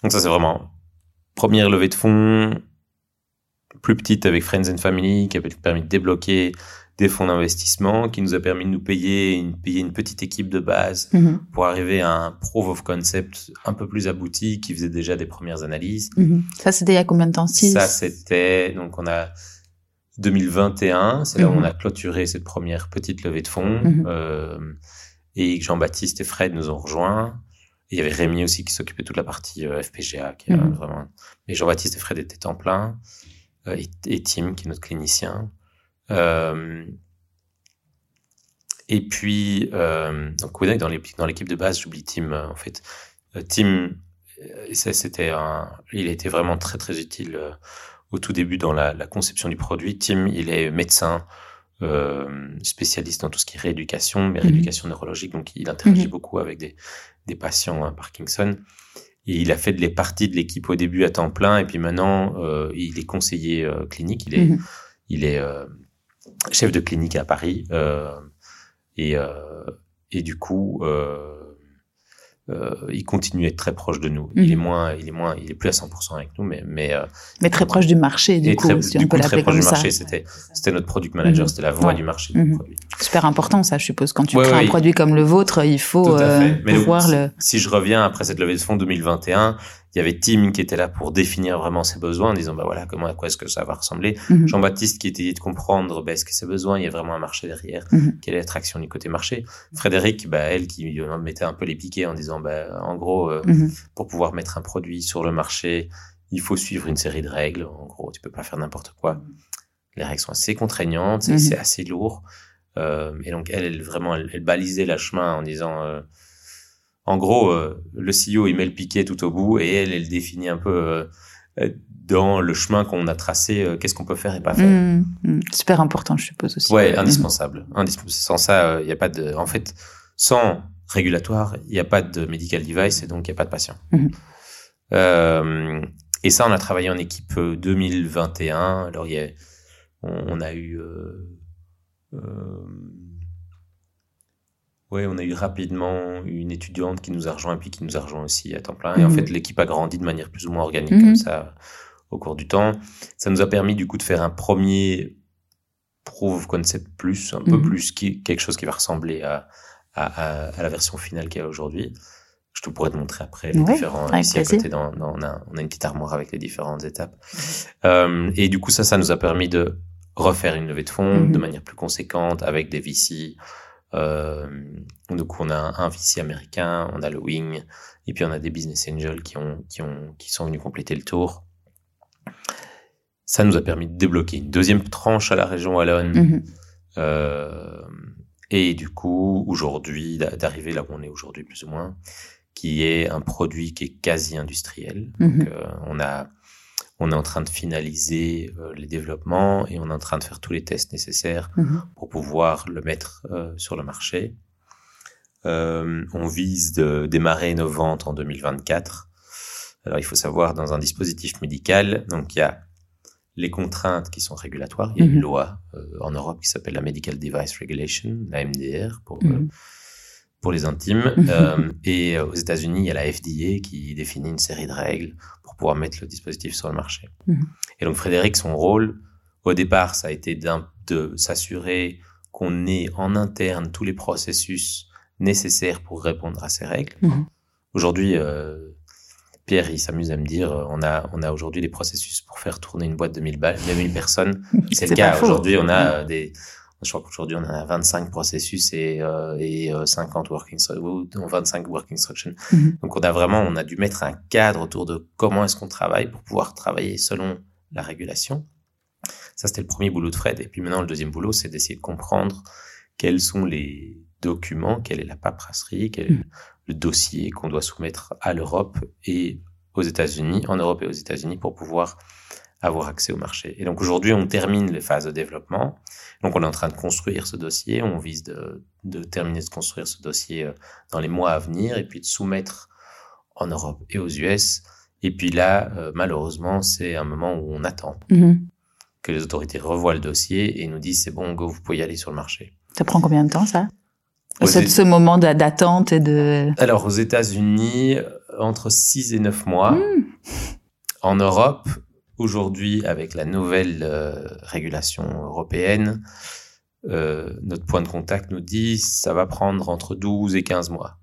Donc, ça, c'est vraiment première levée de fonds, plus petite avec Friends and Family, qui a permis de débloquer des fonds d'investissement qui nous a permis de nous payer une, payer une petite équipe de base mhm. pour arriver à un proof of concept un peu plus abouti qui faisait déjà des premières analyses. Mhm. Ça, c'était il y a combien de temps? Ça, c'était, donc on a 2021, c'est là où mhm. on a clôturé cette première petite levée de fonds. Euh, et Jean-Baptiste et Fred nous ont rejoints. il y avait Rémi aussi qui s'occupait de toute la partie euh, FPGA, qui vraiment. Mais Jean-Baptiste et Fred étaient en plein. Euh, et, et, Tim, qui est notre clinicien. Euh, et puis, euh, donc dans l'équipe de base, j'oublie Tim euh, en fait. Tim, c'était un, il était vraiment très très utile au tout début dans la, la, conception du produit. Tim, il est médecin, euh, spécialiste dans tout ce qui est rééducation, mais mhm. rééducation neurologique, donc il interagit mhm. beaucoup avec des, des patients à Parkinson. Et il a fait les parties de l'équipe au début à temps plein, et puis maintenant, euh, il est conseiller clinique. Il est, mhm. il est chef de clinique à Paris. Euh, et, euh, et du coup, euh, euh, il continue à être très proche de nous. Il est mhm. moins, il est moins, il est plus à 100% avec nous, mais mais euh, mais très proche du marché du coup, très, si on peut l'appeler comme ça. C'était c'était notre product manager, mhm. c'était la voix du marché du mhm. produit. Super important ça, je suppose. Quand tu crées un produit comme le vôtre, il faut euh, pouvoir le. Si je reviens après cette levée de fonds 2021, il y avait Tim qui était là pour définir vraiment ses besoins en disant bah voilà comment à quoi est-ce que ça va ressembler. Mhm. Jean-Baptiste qui essayait de comprendre bah, est-ce que ses besoins il y a vraiment un marché derrière. Mhm. quelle est l'attraction du côté marché? Frédéric bah elle qui mettait un peu les piquets en disant bah en gros euh, mhm. pour pouvoir mettre un produit sur le marché il faut suivre une série de règles. En gros tu peux pas faire n'importe quoi. Les règles sont assez contraignantes c'est assez lourd. Euh, et donc elle, elle vraiment elle, balisait la chemin en disant euh, en gros, euh, le CEO, il met le piquet tout au bout et elle, elle définit un peu euh, dans le chemin qu'on a tracé, euh, qu'est-ce qu'on peut faire et pas faire. Mmh, mmh. Super important, je suppose aussi. Ouais, indispensable. Sans ça, il n'y a pas de. En fait, sans régulatoire, il n'y a pas de medical device et donc il n'y a pas de patient. Mmh. et ça, on a travaillé en équipe 2021. Alors, il y a, on, a eu. Oui, on a eu rapidement une étudiante qui nous a rejoint et puis qui nous a rejoint aussi à temps plein. Et en mhm. fait, l'équipe a grandi de manière plus ou moins organique comme mhm. ça au cours du temps. Ça nous a permis du coup de faire un premier proof concept plus, un peu mhm. plus qui, quelque chose qui va ressembler à, à, à, la version finale qu'il y a aujourd'hui. Je te pourrais te montrer après les différents. Ici à côté, dans, on, a, on a une petite armoire avec les différentes étapes. Euh, et du coup, ça, ça nous a permis de refaire une levée de fonds de manière plus conséquente avec des VC, donc on a un VC américain, on a le Wing, et puis on a des business angels qui ont qui ont qui sont venus compléter le tour. Ça nous a permis de débloquer une deuxième tranche à la région wallonne. Mm-hmm. Euh, et du coup, aujourd'hui, d'arriver là où on est aujourd'hui plus ou moins, qui est un produit qui est quasi industriel. Donc, euh, on a on est en train de finaliser euh, les développements et on est en train de faire tous les tests nécessaires mhm. pour pouvoir le mettre euh, sur le marché. Euh, on vise de démarrer nos ventes en 2024. Alors il faut savoir, dans un dispositif médical, donc il y a les contraintes qui sont régulatoires. Il y a une Mhm. loi en Europe qui s'appelle la Medical Device Regulation, la MDR pour, Mhm. Pour les intimes. *laughs* Euh, et euh, aux États-Unis, il y a la FDA qui définit une série de règles pour pouvoir mettre le dispositif sur le marché. Mhm. Et donc Frédéric, son rôle, au départ, ça a été de s'assurer qu'on ait en interne tous les processus nécessaires pour répondre à ces règles. Mhm. Aujourd'hui, euh, Pierre, il s'amuse à me dire, on a, on a aujourd'hui des processus pour faire tourner une boîte de 1000 balles, de 1000 personnes. *laughs* C'est le cas. Aujourd'hui, on a des, je crois qu'aujourd'hui, on a 25 processus et, euh, et euh, 50 working, ou 25 working instructions. Mhm. Donc, on a vraiment, on a dû mettre un cadre autour de comment est-ce qu'on travaille pour pouvoir travailler selon la régulation. Ça, c'était le premier boulot de Fred. Et puis maintenant, le deuxième boulot, c'est d'essayer de comprendre quels sont les documents, quelle est la paperasserie, quel est Mhm. le dossier qu'on doit soumettre à l'Europe et aux États-Unis, en Europe et aux États-Unis pour pouvoir avoir accès au marché. Et donc aujourd'hui, on termine les phases de développement. Donc on est en train de construire ce dossier. On vise de, de terminer de construire ce dossier euh, dans les mois à venir et puis de soumettre en Europe et aux US. Et puis là, euh, malheureusement, c'est un moment où on attend Mhm. que les autorités revoient le dossier et nous disent c'est bon, go, vous pouvez y aller sur le marché. Ça prend combien de temps, ça? Ce, ce moment d'a- d'attente et de... Alors aux États-Unis, entre 6 et 9 mois. Hmm. En Europe, aujourd'hui, avec la nouvelle euh, régulation européenne, euh, notre point de contact nous dit ça va prendre entre 12 et 15 mois.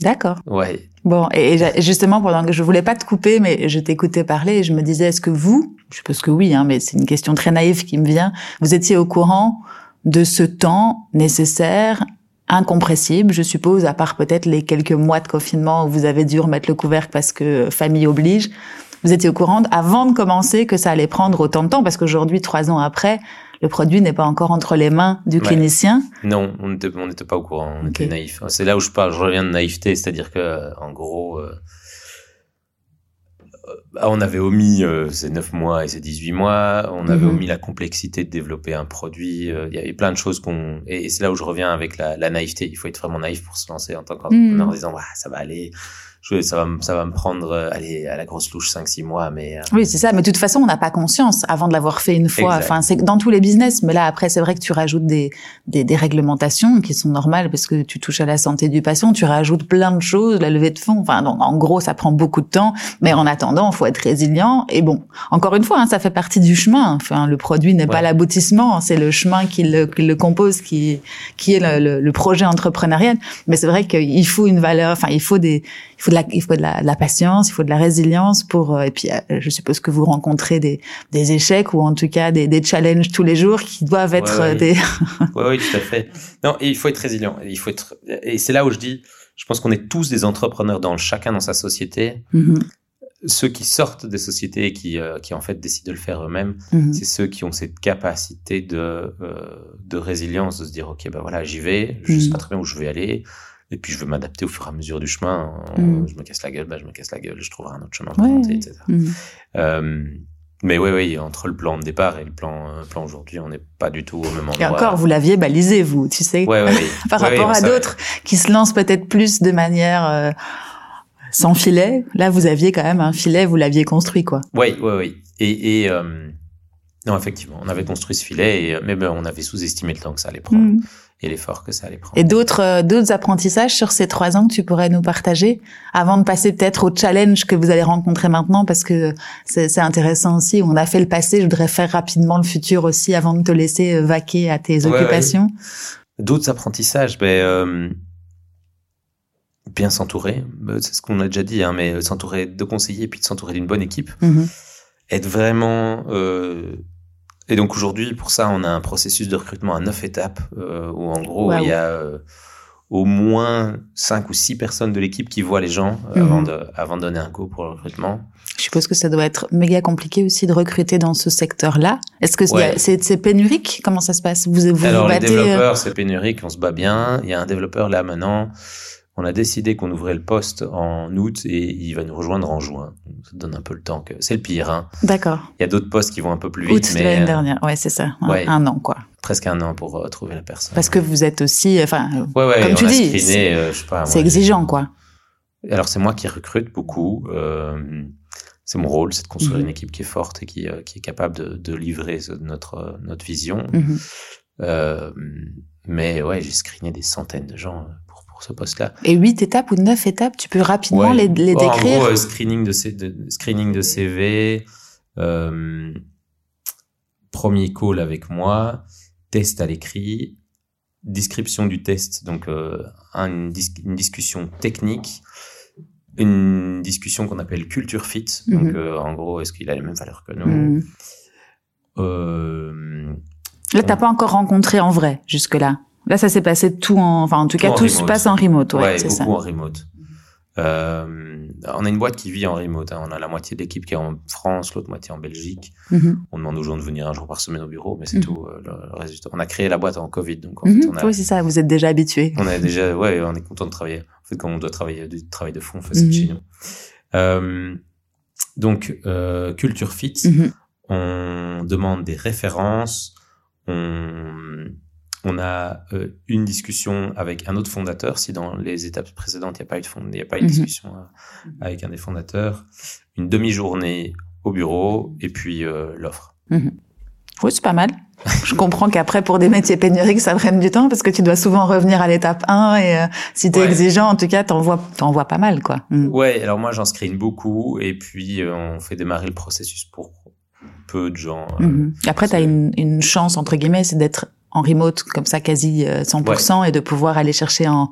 D'accord. Ouais. Bon, et, justement, pendant que je voulais pas te couper, mais je t'écoutais parler et je me disais, est-ce que vous, je suppose que oui, hein, mais c'est une question très naïve qui me vient, vous étiez au courant de ce temps nécessaire, incompressible, je suppose, à part peut-être les quelques mois de confinement où vous avez dû remettre le couvercle parce que famille oblige. Vous étiez au courant avant de commencer que ça allait prendre autant de temps parce qu'aujourd'hui, trois ans après, le produit n'est pas encore entre les mains du Ouais. clinicien. Non, on n'était on pas au courant, on était naïf. C'est là où je parle, je reviens de naïveté, c'est-à-dire que en gros, euh, euh, on avait omis euh, ces 9 mois et ces 18 mois, on avait Mhm. omis la complexité de développer un produit, euh, il y avait plein de choses qu'on... Et, c'est là où je reviens avec la, la naïveté, il faut être vraiment naïf pour se lancer en tant qu'entrepreneur Mhm. en disant, ouais, ça va aller, je, ça, va, me- ça va me prendre, euh, allez, à la grosse louche 5-6 mois, mais... euh, Oui, c'est ça. Mais de toute façon, on n'a pas conscience avant de l'avoir fait une fois. Exact. Enfin, c'est dans tous les business. Mais là, après, c'est vrai que tu rajoutes des, des, des réglementations qui sont normales parce que tu touches à la santé du patient. Tu rajoutes plein de choses, la levée de fonds. Enfin, donc, en gros, ça prend beaucoup de temps. Mais en attendant, il faut être résilient. Et bon, encore une fois, hein, ça fait partie du chemin. Enfin, le produit n'est pas l'aboutissement. C'est le chemin qui le, qui le compose, qui, qui est le, le, le projet entrepreneurial. Mais c'est vrai qu'il faut une valeur. Enfin, il faut des, il faut de la, il faut de la, de la patience, il faut de la résilience pour. euh, et puis, euh, je suppose que vous rencontrez des, des échecs ou en tout cas des, des challenges tous les jours qui doivent être Ouais, ouais. euh, des. *laughs* Oui, oui, tout à fait. Non, et il faut être résilient. Il faut être, et c'est là où je dis, je pense qu'on est tous des entrepreneurs dans chacun dans sa société. Mhm, Ceux qui sortent des sociétés et qui, euh, qui en fait décident de le faire eux-mêmes, mhm. c'est ceux qui ont cette capacité de, euh, de résilience, de se dire, OK, ben voilà, j'y vais, je sais Mhm. pas très bien où je vais aller, et puis je vais m'adapter au fur et à mesure du chemin. Mhm. Je me casse la gueule, ben je me casse la gueule, je trouverai un autre chemin pour Ouais, monter, etc. Mhm. Euh, mais oui, oui, entre le plan de départ et le plan, euh, plan aujourd'hui, on n'est pas du tout au même endroit. Et encore, vous l'aviez balisé, vous, tu sais, Ouais, ouais, *laughs* par rapport à d'autres qui se lancent peut-être plus de manière euh, sans filet. Là, vous aviez quand même un filet, vous l'aviez construit, quoi. Oui, oui, oui. Et, et euh, non, effectivement, on avait construit ce filet, et, mais ben, on avait sous-estimé le temps que ça allait prendre Mhm. Et l'effort que ça allait prendre. Et d'autres euh, d'autres apprentissages sur ces trois ans que tu pourrais nous partager avant de passer peut-être au challenge que vous allez rencontrer maintenant parce que c'est intéressant aussi. On a fait le passé, je voudrais faire rapidement le futur aussi avant de te laisser euh, vaquer à tes Ouais, occupations. D'autres apprentissages, ben, euh, bien s'entourer, Ben, c'est ce qu'on a déjà dit, hein, mais s'entourer de conseillers, puis de s'entourer d'une bonne équipe, Mhm. être vraiment... euh, et donc aujourd'hui, pour ça, on a un processus de recrutement à neuf étapes, euh, où en gros, il y a euh, au moins cinq ou six personnes de l'équipe qui voient les gens euh, Mhm. avant, de, avant de donner un go pour le recrutement. Je suppose que ça doit être méga compliqué aussi de recruter dans ce secteur-là. Est-ce que c'est- Ouais. c'est c'est pénurique? Comment ça se passe? Vous vous, Alors vous les battez euh, développeurs, c'est pénurique, on se bat bien. Il y a un développeur là maintenant. On a décidé qu'on ouvrait le poste en août et il va nous rejoindre en juin. Ça donne un peu le temps que c'est le pire. Hein. D'accord. Il y a d'autres postes qui vont un peu plus vite, Août de l'année euh, dernière. Ouais, c'est ça. Un, ouais. un an, quoi. presque un an pour trouver la personne. Parce que vous êtes aussi, enfin, ouais, ouais, comme on tu a dis, screené, c'est euh, je sais pas, c'est moi, exigeant, quoi. Alors c'est moi qui recrute beaucoup. euh, c'est mon rôle, c'est de construire Mhm. une équipe qui est forte et qui, euh, qui est capable de, de livrer notre, euh, notre vision. Mhm. Euh, mais ouais, j'ai screené des centaines de gens euh, pour, ce poste-là. Et huit étapes ou neuf étapes, tu peux rapidement Ouais. les, les Oh, décrire. En gros, euh, screening de, C- de- screening de CV, euh, premier call avec moi, test à l'écrit, description du test, donc euh, un- une, dis- une discussion technique, une discussion qu'on appelle culture fit, donc Mhm. euh, en gros, est-ce qu'il a les mêmes valeurs que nous. Euh, Là, t'as pas encore rencontré en vrai jusque-là. Là, ça s'est passé tout en, enfin, en tout Tout cas, en tout se remote. passe en remote, ouais, Ouais, c'est beaucoup ça. en remote. Euh, on a une boîte qui vit en remote. hein. On a la moitié de l'équipe qui est en France, l'autre moitié en Belgique. Mhm. On demande aux gens de venir un jour par semaine au bureau, mais c'est Mhm. tout. euh, Le, temps. On a créé la boîte en Covid, donc en Mhm. fait, on a, Oui, c'est ça. Vous êtes déjà habitué. on a déjà, ouais, on est content de travailler. En fait, quand on doit travailler du travail de fond, on fait ça chez nous. Euh, donc, euh, culture fit. On demande des références. On, on a euh, une discussion avec un autre fondateur. Si dans les étapes précédentes, il n'y a pas eu de, fond- y a pas eu de Mhm. discussion euh, avec un des fondateurs. Une demi-journée au bureau et puis euh, l'offre. Oui, c'est pas mal. Je comprends qu'après, pour des métiers pénuriques, ça prenne du temps parce que tu dois souvent revenir à l'étape 1 et euh, si t'es Ouais. exigeant, en tout cas, t'en vois, t'en vois pas mal, quoi. Mhm. Ouais, alors moi j'en screen beaucoup et puis on fait démarrer le processus pour peu de gens. Mhm. Après, tu as une chance, entre guillemets, c'est d'être en remote comme ça quasi euh, 100% et de pouvoir aller chercher en,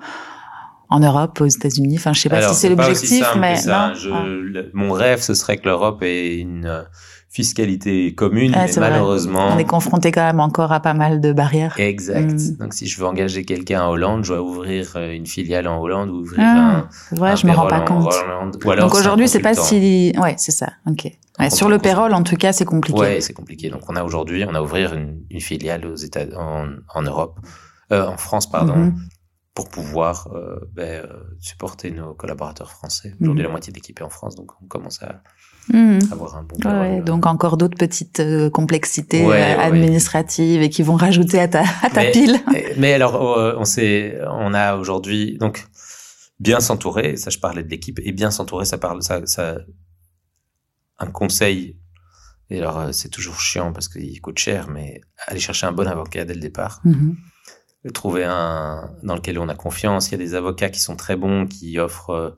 en Europe, aux États-Unis. Enfin, je sais pas Alors, si c'est l'objectif, mais non. Je- Ah. le- mon rêve, ce serait que l'Europe ait une euh, fiscalité commune, Ah, mais vrai. malheureusement, On est confronté quand même encore à pas mal de barrières. exact. Mm. Donc, si je veux engager quelqu'un en Hollande, je dois ouvrir euh, une filiale en Hollande ou ouvrir Ah, c'est un, vrai, un je me rends pas compte. Hollande. Ou alors, Donc aujourd'hui, c'est pas si, ouais, c'est ça. Ok. Ouais, sur le payroll, en tout cas, c'est compliqué. Ouais, c'est compliqué. Donc, on a aujourd'hui, on a ouvert une, une filiale aux États, en, en Europe, euh, en France, pardon, Mhm. pour pouvoir euh, ben, euh, supporter nos collaborateurs français. Aujourd'hui, Mhm. la moitié de l'équipe est en France, donc on commence à Mhm. avoir un bon Ouais, euh, donc encore d'autres petites euh, complexités Ouais, euh, ouais, administratives et qui vont rajouter à ta, à ta Mais- pile. Mais- *laughs* Mais alors, euh, on s'est, on a aujourd'hui donc bien s'entourer. Ça, je parlais de l'équipe et bien s'entourer, ça parle, ça, ça, un conseil. Et alors, c'est toujours chiant parce qu'il coûte cher, mais aller chercher un bon avocat dès le départ, Mhm. trouver un dans lequel on a confiance. Il y a des avocats qui sont très bons, qui offrent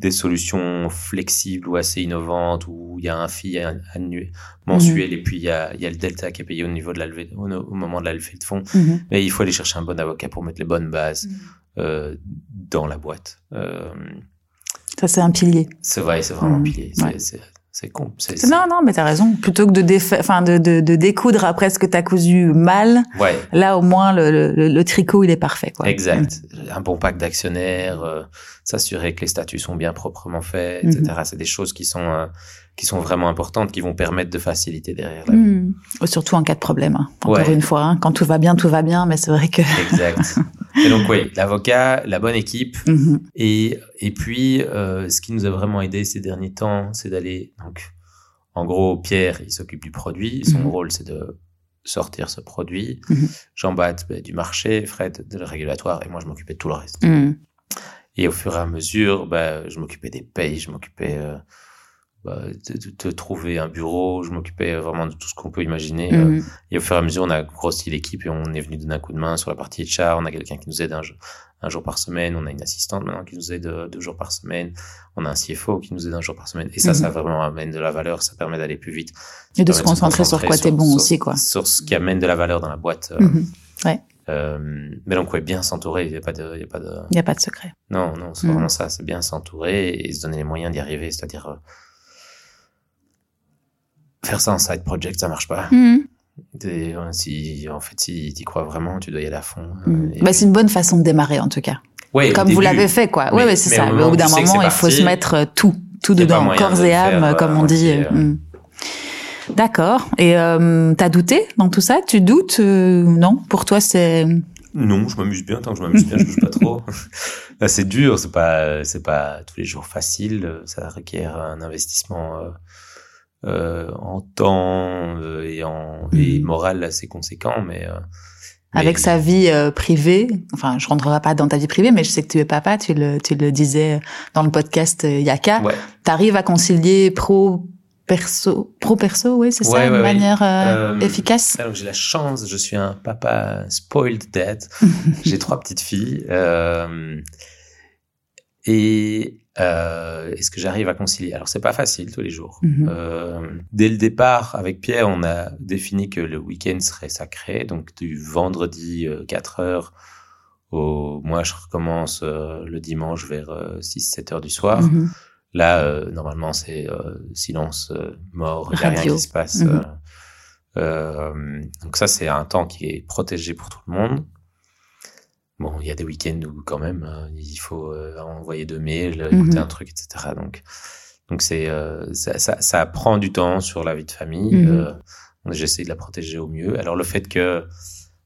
des solutions flexibles ou assez innovantes, où il y a un fee annuel, mensuel, et puis il y a, il y a le delta qui est payé au niveau de la levée, au, au moment de la levée de fonds. Mhm. Mais il faut aller chercher un bon avocat pour mettre les bonnes bases euh, dans la boîte. Euh, Ça, c'est un pilier. c'est vrai, c'est vraiment Mhm. un pilier. C'est, Ouais. c'est, c'est con. C'est, Non, non, mais t'as raison. Plutôt que de, défa- enfin, de, de, de découdre après ce que t'as cousu mal, Ouais, là, au moins, le, le, le tricot, il est parfait, quoi. exact. Un bon pack d'actionnaires, euh, s'assurer que les statuts sont bien proprement faits, Mhm. etc. C'est des choses qui sont euh, qui sont vraiment importantes, qui vont permettre de faciliter derrière la vie. Mhm. Surtout en cas de problème. hein. Encore Ouais. une fois, hein. quand tout va bien, tout va bien, mais c'est vrai que. *laughs* Exact. Et donc oui, l'avocat, la bonne équipe, Mhm. Et, et puis, euh, ce qui nous a vraiment aidé ces derniers temps, c'est d'aller, donc, en gros, Pierre, il s'occupe du produit. Son Mhm. rôle, c'est de sortir ce produit. Mhm. Jean-Baptiste, ben, du marché, Fred, de le régulatoire, et moi, je m'occupais de tout le reste. Mhm. Et au fur et à mesure, ben, je m'occupais des payes, je m'occupais euh, bah, de, de- de trouver un bureau, je m'occupais vraiment de tout ce qu'on peut imaginer. euh, Mhm. et au fur et à mesure, on a grossi l'équipe et on est venu donner un coup de main sur la partie HR. On a quelqu'un qui nous aide un, jour- un jour par semaine. On a une assistante maintenant qui nous aide euh, deux jours par semaine. On a un CFO qui nous aide un jour par semaine. Et ça, Mhm. ça vraiment amène de la valeur. Ça permet d'aller plus vite. Et de se concentrer sur quoi t'es bon sur- aussi, quoi. Sur ce qui amène de la valeur dans la boîte. euh, Mhm. euh, mais donc, ouais, bien s'entourer. Il n'y a pas de, y a pas de, n'y a pas de secret. non, non, c'est Mhm. vraiment ça. C'est bien s'entourer et se donner les moyens d'y arriver. C'est-à-dire, euh, faire ça en side project, ça marche pas. T'es- euh, si, en fait, si tu crois vraiment, tu dois y aller à fond. Bah, puis- c'est une bonne façon de démarrer, en tout cas. Ouais, Comme vous l'avez fait, quoi. Mais- ouais, c'est ça. au Mais moment au bout d'un moment, il faut se mettre euh, tout, tout dedans, corps de et âme, faire, comme on dit. euh. Mm. D'accord. Et euh, t'as douté dans tout ça? Tu doutes euh, Non? Pour toi, c'est Non, je m'amuse bien. Tant que je m'amuse bien, je bouge pas trop. *laughs* Là, c'est dur. C'est pas, c'est pas tous les jours facile. Ça requiert un investissement euh, en temps et en et Mhm. moral assez conséquent, mais, euh, mais- Avec sa vie euh, privée, enfin, je rentrerai pas dans ta vie privée, mais je sais que tu es papa, tu le, tu le disais dans le podcast euh, Yaka. Ouais. T'arrives à concilier pro perso, pro perso, oui, c'est ça, Ouais, de ouais, ouais. manière euh, Euh, efficace? Alors j'ai la chance, je suis un papa spoiled dad. *laughs* J'ai trois petites filles. euh, et euh, est-ce que j'arrive à concilier? Alors c'est pas facile tous les jours. Mhm. Euh, dès le départ, avec Pierre, on a défini que le week-end serait sacré, donc du vendredi euh, 4 heures au. Moi, je recommence euh, le dimanche vers 6-7 heures du soir. Mhm. Là, euh, normalement, c'est euh, silence euh, mort, il n'y a rien qui se passe. Euh, euh, donc ça, c'est un temps qui est protégé pour tout le monde. Bon, il y a des week-ends où quand même, hein, il faut euh, envoyer deux mails, écouter Mhm. un truc, etc. Donc, donc c'est euh, ça, ça, ça prend du temps sur la vie de famille. Mhm. Euh, J'essaie de la protéger au mieux. Alors le fait que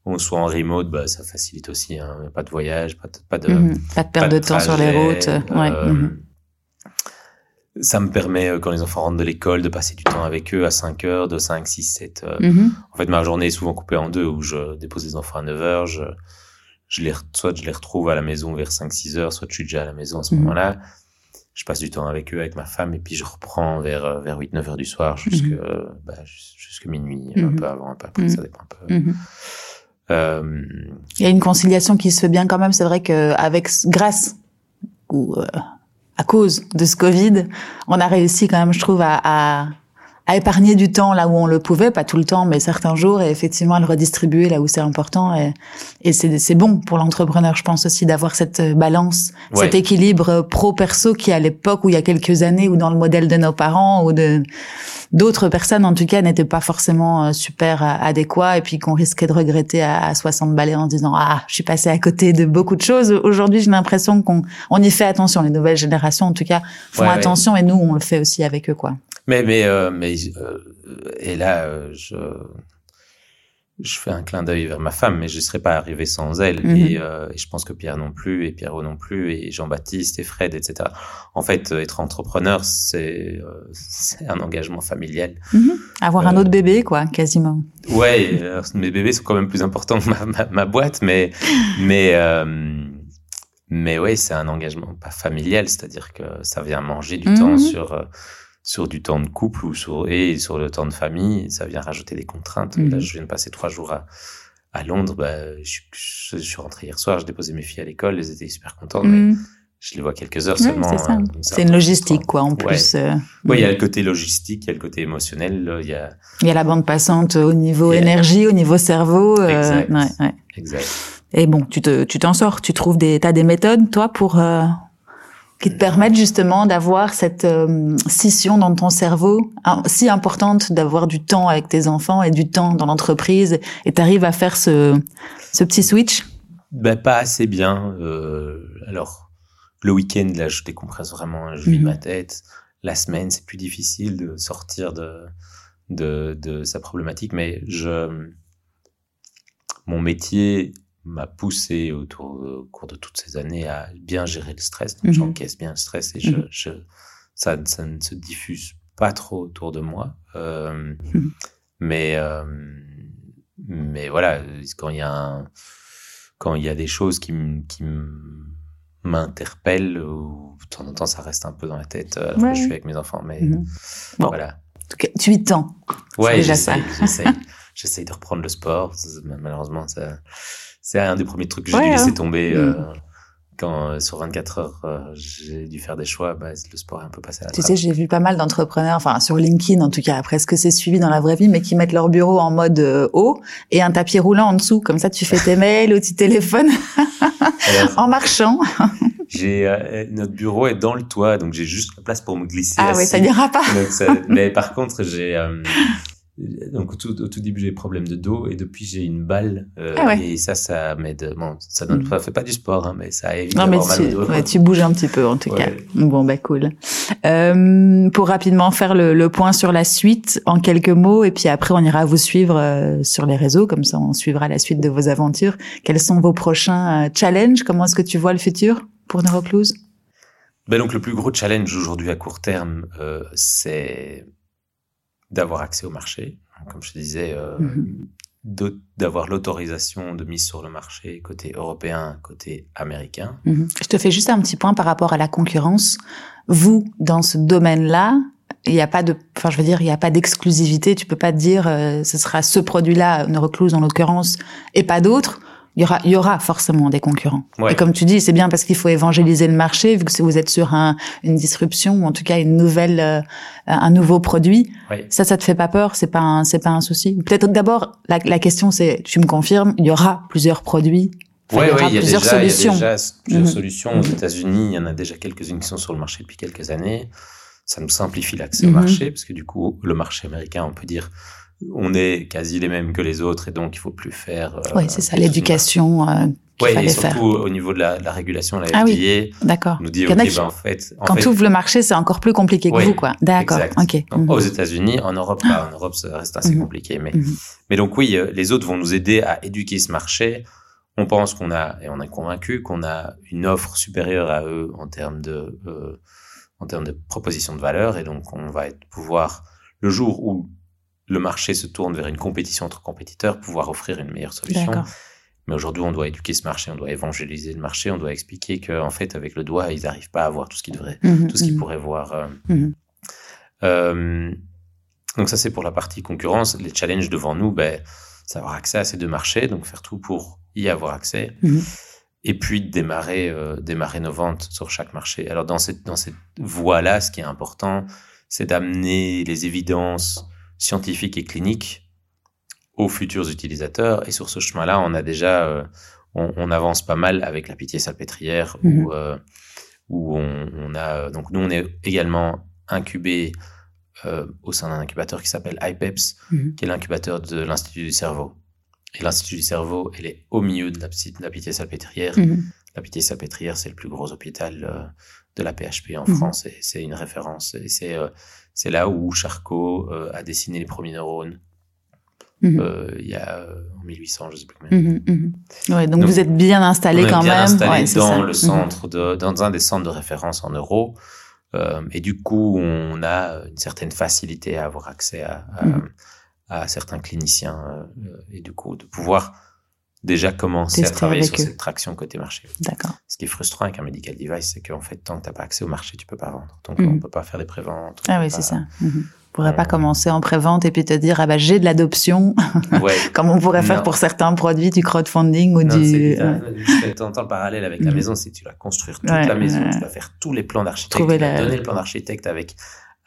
on soit en remote, bah, ça facilite aussi. Hein, pas de voyage, pas de, pas de, Mhm. Pas de perte pas de temps sur les routes. Ouais. euh. Ça me permet, quand les enfants rentrent de l'école, de passer du temps avec eux à 5 heures, de 5, 6, 7. euh. Mhm. En fait, ma journée est souvent coupée en deux, où je dépose les enfants à 9 heures, je, je les, re- soit je les retrouve à la maison vers 5, 6 heures, soit je suis déjà à la maison à ce Mhm. moment-là. Je passe du temps avec eux, avec ma femme, et puis je reprends vers, euh, vers 8, 9 heures du soir, jusque, Mhm. euh, bah, jus- jusque minuit, un Mhm. peu avant, un peu après, ça dépend un peu. Euh, Il y a une conciliation qui se fait bien quand même. C'est vrai que avec grâce ou euh, à cause de ce Covid, on a réussi quand même, je trouve, à, à, à épargner du temps là où on le pouvait, pas tout le temps, mais certains jours, et effectivement à le redistribuer là où c'est important. Et, et c'est bon pour l'entrepreneur, je pense aussi, d'avoir cette euh, balance, Ouais. cet équilibre pro-perso qui, à l'époque, ou il y a quelques années, ou dans le modèle de nos parents, ou de d'autres personnes, en tout cas, n'étaient pas forcément euh, super euh, adéquats, et puis qu'on risquait de regretter à, à 60 balais en disant ah, je suis passé à côté de beaucoup de choses. Aujourd'hui, j'ai l'impression qu'on on y fait attention. Les nouvelles générations, en tout cas, font Ouais, ouais. attention, et nous, on le fait aussi avec eux, quoi. Mais mais euh, mais euh, et là euh, je je fais un clin d'œil vers ma femme, mais je ne serais pas arrivé sans elle. Mhm. Et, euh, et je pense que Pierre non plus, et Pierrot non plus, et Jean-Baptiste, et Fred, etc. En fait, euh, être entrepreneur, c'est euh, c'est un engagement familial. Avoir un Euh, autre bébé, quoi, quasiment. Ouais, mes bébés sont quand même plus importants que ma, ma, ma boîte, mais mais euh, mais ouais, c'est un engagement pas familial, c'est-à-dire que ça vient manger du temps sur euh, sur du temps de couple ou sur et sur le temps de famille, ça vient rajouter des contraintes. Mhm. Là, je viens de passer trois jours à à Londres, bah, je, je, je suis rentré hier soir, j'ai déposé mes filles à l'école, elles étaient super contentes, mais Mhm. je les vois quelques heures seulement. c'est hein, donc C'est une logistique, quoi, en Ouais. plus. euh, Oui, il y a le côté logistique, il y a le côté émotionnel, il y a Il y a la bande passante au niveau énergie, au niveau cerveau. euh, Exact. ouais, ouais. exact. Et bon, tu te, tu t'en sors. Tu trouves des, t'as des méthodes, toi, pour euh, qui te permettent justement d'avoir cette euh, scission dans ton cerveau hein, si importante, d'avoir du temps avec tes enfants et du temps dans l'entreprise. Et t'arrives à faire ce, ce petit switch? Ben, pas assez bien. Euh, alors, le week-end, là, je décompresse vraiment, je vide Mhm. ma tête. La semaine, c'est plus difficile de sortir de, de, de sa problématique, mais je, mon métier m'a poussé autour, au cours de toutes ces années à bien gérer le stress. Donc, Mhm. j'encaisse bien le stress et je, Mhm. je, ça, ça ne se diffuse pas trop autour de moi. Euh, Mhm. Mais, euh, mais voilà, quand il y a un, quand il y a des choses qui, qui m'interpellent, ou de temps en temps ça reste un peu dans la tête euh, alors Ouais, que je suis avec mes enfants, mais. Bon. voilà. En tout cas, tu y tends. Ouais, j'essaye, *laughs* j'essaye, de reprendre le sport. Malheureusement, ça, c'est un des premiers trucs que j'ai Ouais, dû laisser hein. tomber. Mhm. euh, quand euh, sur 24 heures, euh, j'ai dû faire des choix, bah, le sport est un peu passé à la Tu trappe. sais, j'ai vu pas mal d'entrepreneurs, enfin sur LinkedIn en tout cas, après ce que c'est suivi dans la vraie vie, mais qui mettent leur bureau en mode euh, haut et un tapis roulant en dessous. Comme ça, tu fais tes mails ou tu téléphones *laughs* en marchant. j'ai euh, notre bureau est dans le toit, donc j'ai juste la place pour me glisser. Ah assis. ça n'ira pas. Donc, ça- mais par contre, j'ai euh, donc au tout, au tout début j'ai des problèmes de dos et depuis j'ai une balle euh, Ah ouais. et ça ça m'aide. Bon, ça donne Mm. pas fait pas du sport, hein, mais ça évite Non, mais mal tu, au dos. ouais, tu bouges un petit peu en tout Ouais. cas. Bon, bah cool. Euh, pour rapidement faire le, le point sur la suite en quelques mots, et puis après on ira vous suivre euh, sur les réseaux, comme ça on suivra la suite de vos aventures. Quels sont vos prochains euh, challenges? Comment est-ce que tu vois le futur pour Neurocluse? Ben donc le plus gros challenge aujourd'hui à court terme, euh, c'est d'avoir accès au marché, comme je te disais, euh, Mhm. de- d'avoir l'autorisation de mise sur le marché côté européen, côté américain. Mhm. Je te fais juste un petit point par rapport à la concurrence. Vous, dans ce domaine-là, il n'y a pas de, enfin, je veux dire, il n'y a pas d'exclusivité. Tu peux pas te dire, euh, ce sera ce produit-là, Neurocluse en l'occurrence, et pas d'autres. Il y aura, il y aura forcément des concurrents. Ouais. Et comme tu dis, c'est bien parce qu'il faut évangéliser le marché, vu que vous êtes sur un, une disruption ou en tout cas une nouvelle, euh, un nouveau produit. Ouais. Ça, ça te fait pas peur? C'est pas, un, c'est pas un souci? Ou Peut-être d'abord, la, la question c'est, tu me confirmes, il y aura plusieurs produits. Ouais, il il y a plusieurs déjà, il y a solutions. déjà plusieurs Mhm. solutions. Aux États-Unis, il y en a déjà quelques-unes qui sont sur le marché depuis quelques années. Ça nous simplifie l'accès Mhm. au marché, parce que du coup, le marché américain, on peut dire, on est quasi les mêmes que les autres, et donc il faut plus faire. euh, Oui, c'est ça, l'éducation euh, Ouais, et surtout faire. au niveau de la, la régulation, la FDA Ah oui, D'accord. nous dit, Il y en ok, a qui- ben, en fait, en Quand tu ouvres le marché, c'est encore plus compliqué que vous, quoi. D'accord. Ok. Donc, Mhm. Aux États-Unis, en Europe, pas. En Europe, ça reste assez Mhm. compliqué. Mais, Mhm. mais donc oui, euh, les autres vont nous aider à éduquer ce marché. On pense qu'on a, et on est convaincu qu'on a une offre supérieure à eux en termes de, euh, en termes de proposition de valeur. Et donc, on va être, pouvoir, le jour où le marché se tourne vers une compétition entre compétiteurs, pouvoir offrir une meilleure solution. Mais aujourd'hui, on doit éduquer ce marché, on doit évangéliser le marché, on doit expliquer qu'en fait, avec le doigt, ils n'arrivent pas à voir tout ce qu'ils devraient Mhm, tout ce qu'ils mhm. pourraient voir. euh. Mhm. Euh, donc ça, c'est pour la partie concurrence. Les challenges devant nous, ben, c'est avoir accès à ces deux marchés, donc faire tout pour y avoir accès. Et puis démarrer, euh, démarrer nos ventes sur chaque marché. Alors dans cette, dans cette voie-là, ce qui est important, c'est d'amener les évidences scientifiques et cliniques aux futurs utilisateurs. Et sur ce chemin-là, on a déjà, euh, on, on avance pas mal avec la pitié salpêtrière, Mhm. où, euh, où on, on a, donc nous, on est également incubé euh, au sein d'un incubateur qui s'appelle IPEPS, Mhm. qui est l'incubateur de l'Institut du cerveau. Et l'Institut du cerveau, elle est au milieu de la, psy- de la pitié salpêtrière. Mhm. La pitié salpêtrière, c'est le plus gros hôpital de la PHP en Mhm. France et c'est une référence. Et c'est c'est là où Charcot euh, a dessiné les premiers neurones Mhm. euh, il y a euh, en 1800, je sais plus combien. Mhm, mhm. Ouais, donc, Donc, vous êtes bien installé On est quand bien même. installé Ouais, c'est dans ça. le centre de, dans un des centres de référence en euros. Et du coup, on a une certaine facilité à avoir accès à, à, à certains cliniciens et du coup de pouvoir déjà commencer Tester à travailler sur eux. cette traction côté marché. D'accord. Ce qui est frustrant avec un medical device, c'est qu'en fait, tant que tu n'as pas accès au marché, tu peux pas vendre. Donc, Mhm. on peut pas faire des préventes. on Ah oui, pas- c'est ça. Vous pourrez pas Euh, commencer en prévente et puis te dire ah bah j'ai de l'adoption *laughs* Ouais. comme on pourrait faire Non. pour certains produits du crowdfunding ou Non, du c'est euh, je t'entends le parallèle avec la Mhm. maison, c'est que tu vas construire toute Ouais, la maison, ouais. tu vas faire tous les plans d'architecte, tu vas la- donner le plan d'architecte avec,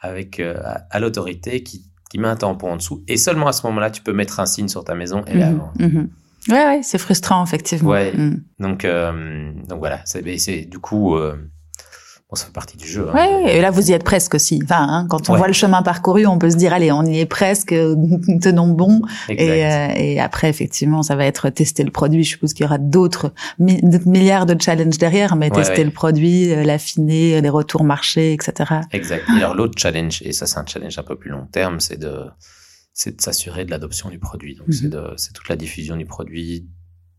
avec euh, à, l'autorité qui, qui met un tampon en dessous. Et seulement à ce moment-là, tu peux mettre un signe sur ta maison et la mhm, vendre. Ouais, ouais, c'est frustrant effectivement. Ouais. Mhm. Donc, euh, donc voilà, c'est du coup, euh, bon, ça fait partie du jeu. hein. Ouais, et là vous y êtes presque aussi. Enfin, hein, quand on Ouais. voit le chemin parcouru, on peut se dire allez, on y est presque, *laughs* tenons bon. Et, euh, et après, effectivement, ça va être tester le produit. Je suppose qu'il y aura d'autres mi- d'autres milliards de challenges derrière, mais Ouais, tester le produit, euh, l'affiner, les retours marché, etc. Exact. Et alors l'autre challenge, et ça c'est un challenge un peu plus long terme, c'est de c'est de s'assurer de l'adoption du produit. Donc Mhm. c'est c'est toute la diffusion du produit,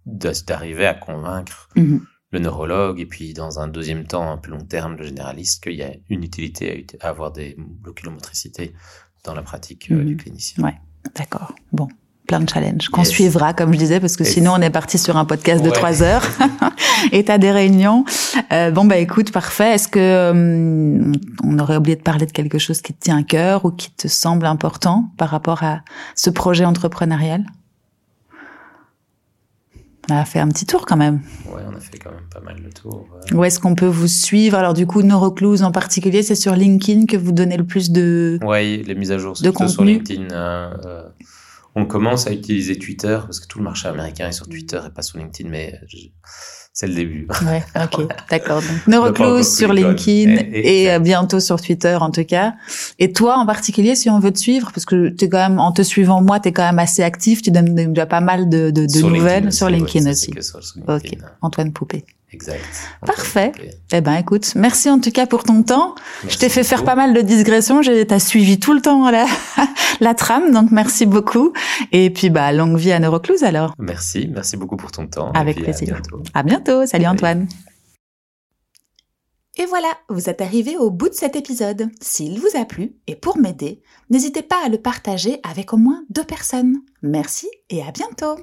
d'arriver à convaincre Mhm. le neurologue et puis dans un deuxième temps, un plus long terme, le généraliste, qu'il y a une utilité à ut- à avoir des l'oculomotricité dans la pratique euh, Mhm. du clinicien. Ouais. D'accord. Bon. Plein de challenges qu'on Yes. suivra, comme je disais, parce que sinon on est parti sur un podcast de trois heures *laughs* et t'as des réunions. Euh, bon bah écoute, parfait. Est-ce que hum, on aurait oublié de parler de quelque chose qui te tient à cœur ou qui te semble important par rapport à ce projet entrepreneurial? On a fait un petit tour quand même. Ouais, on a fait quand même pas mal le tour. euh. Où est-ce qu'on peut vous suivre? Alors du coup, Neurocluse en particulier, c'est sur LinkedIn que vous donnez le plus de... Ouais, les mises à jour, c'est De plutôt sur contenu. LinkedIn. euh, euh, on commence à utiliser Twitter parce que tout le marché américain est sur Twitter et pas sur LinkedIn, mais je- c'est le début. Ouais, ok, *laughs* d'accord. Donc, pris sur. LinkedIn Et- et- et, euh, bientôt sur Twitter en tout cas. Et toi en particulier, si on veut te suivre, parce que t'es quand même, en te suivant moi, t'es quand même assez actif, tu donnes déjà pas mal de, de, de Sur nouvelles LinkedIn sur aussi, LinkedIn aussi. sur- sur Ok, LinkedIn. Antoine Poupée. Exact. Parfait. Eh ben écoute, merci en tout cas pour ton temps. Je t'ai fait faire pas mal de digressions, j'ai t'as suivi tout le temps la, *laughs* la trame, donc merci beaucoup. Et puis bah longue vie à Neurocluse alors. Merci, merci beaucoup pour ton temps. Avec et puis à plaisir. bientôt. À bientôt, salut Salut. Antoine. Et voilà, vous êtes arrivé au bout de cet épisode. S'il vous a plu, et pour m'aider, n'hésitez pas à le partager avec au moins deux personnes. Merci et à bientôt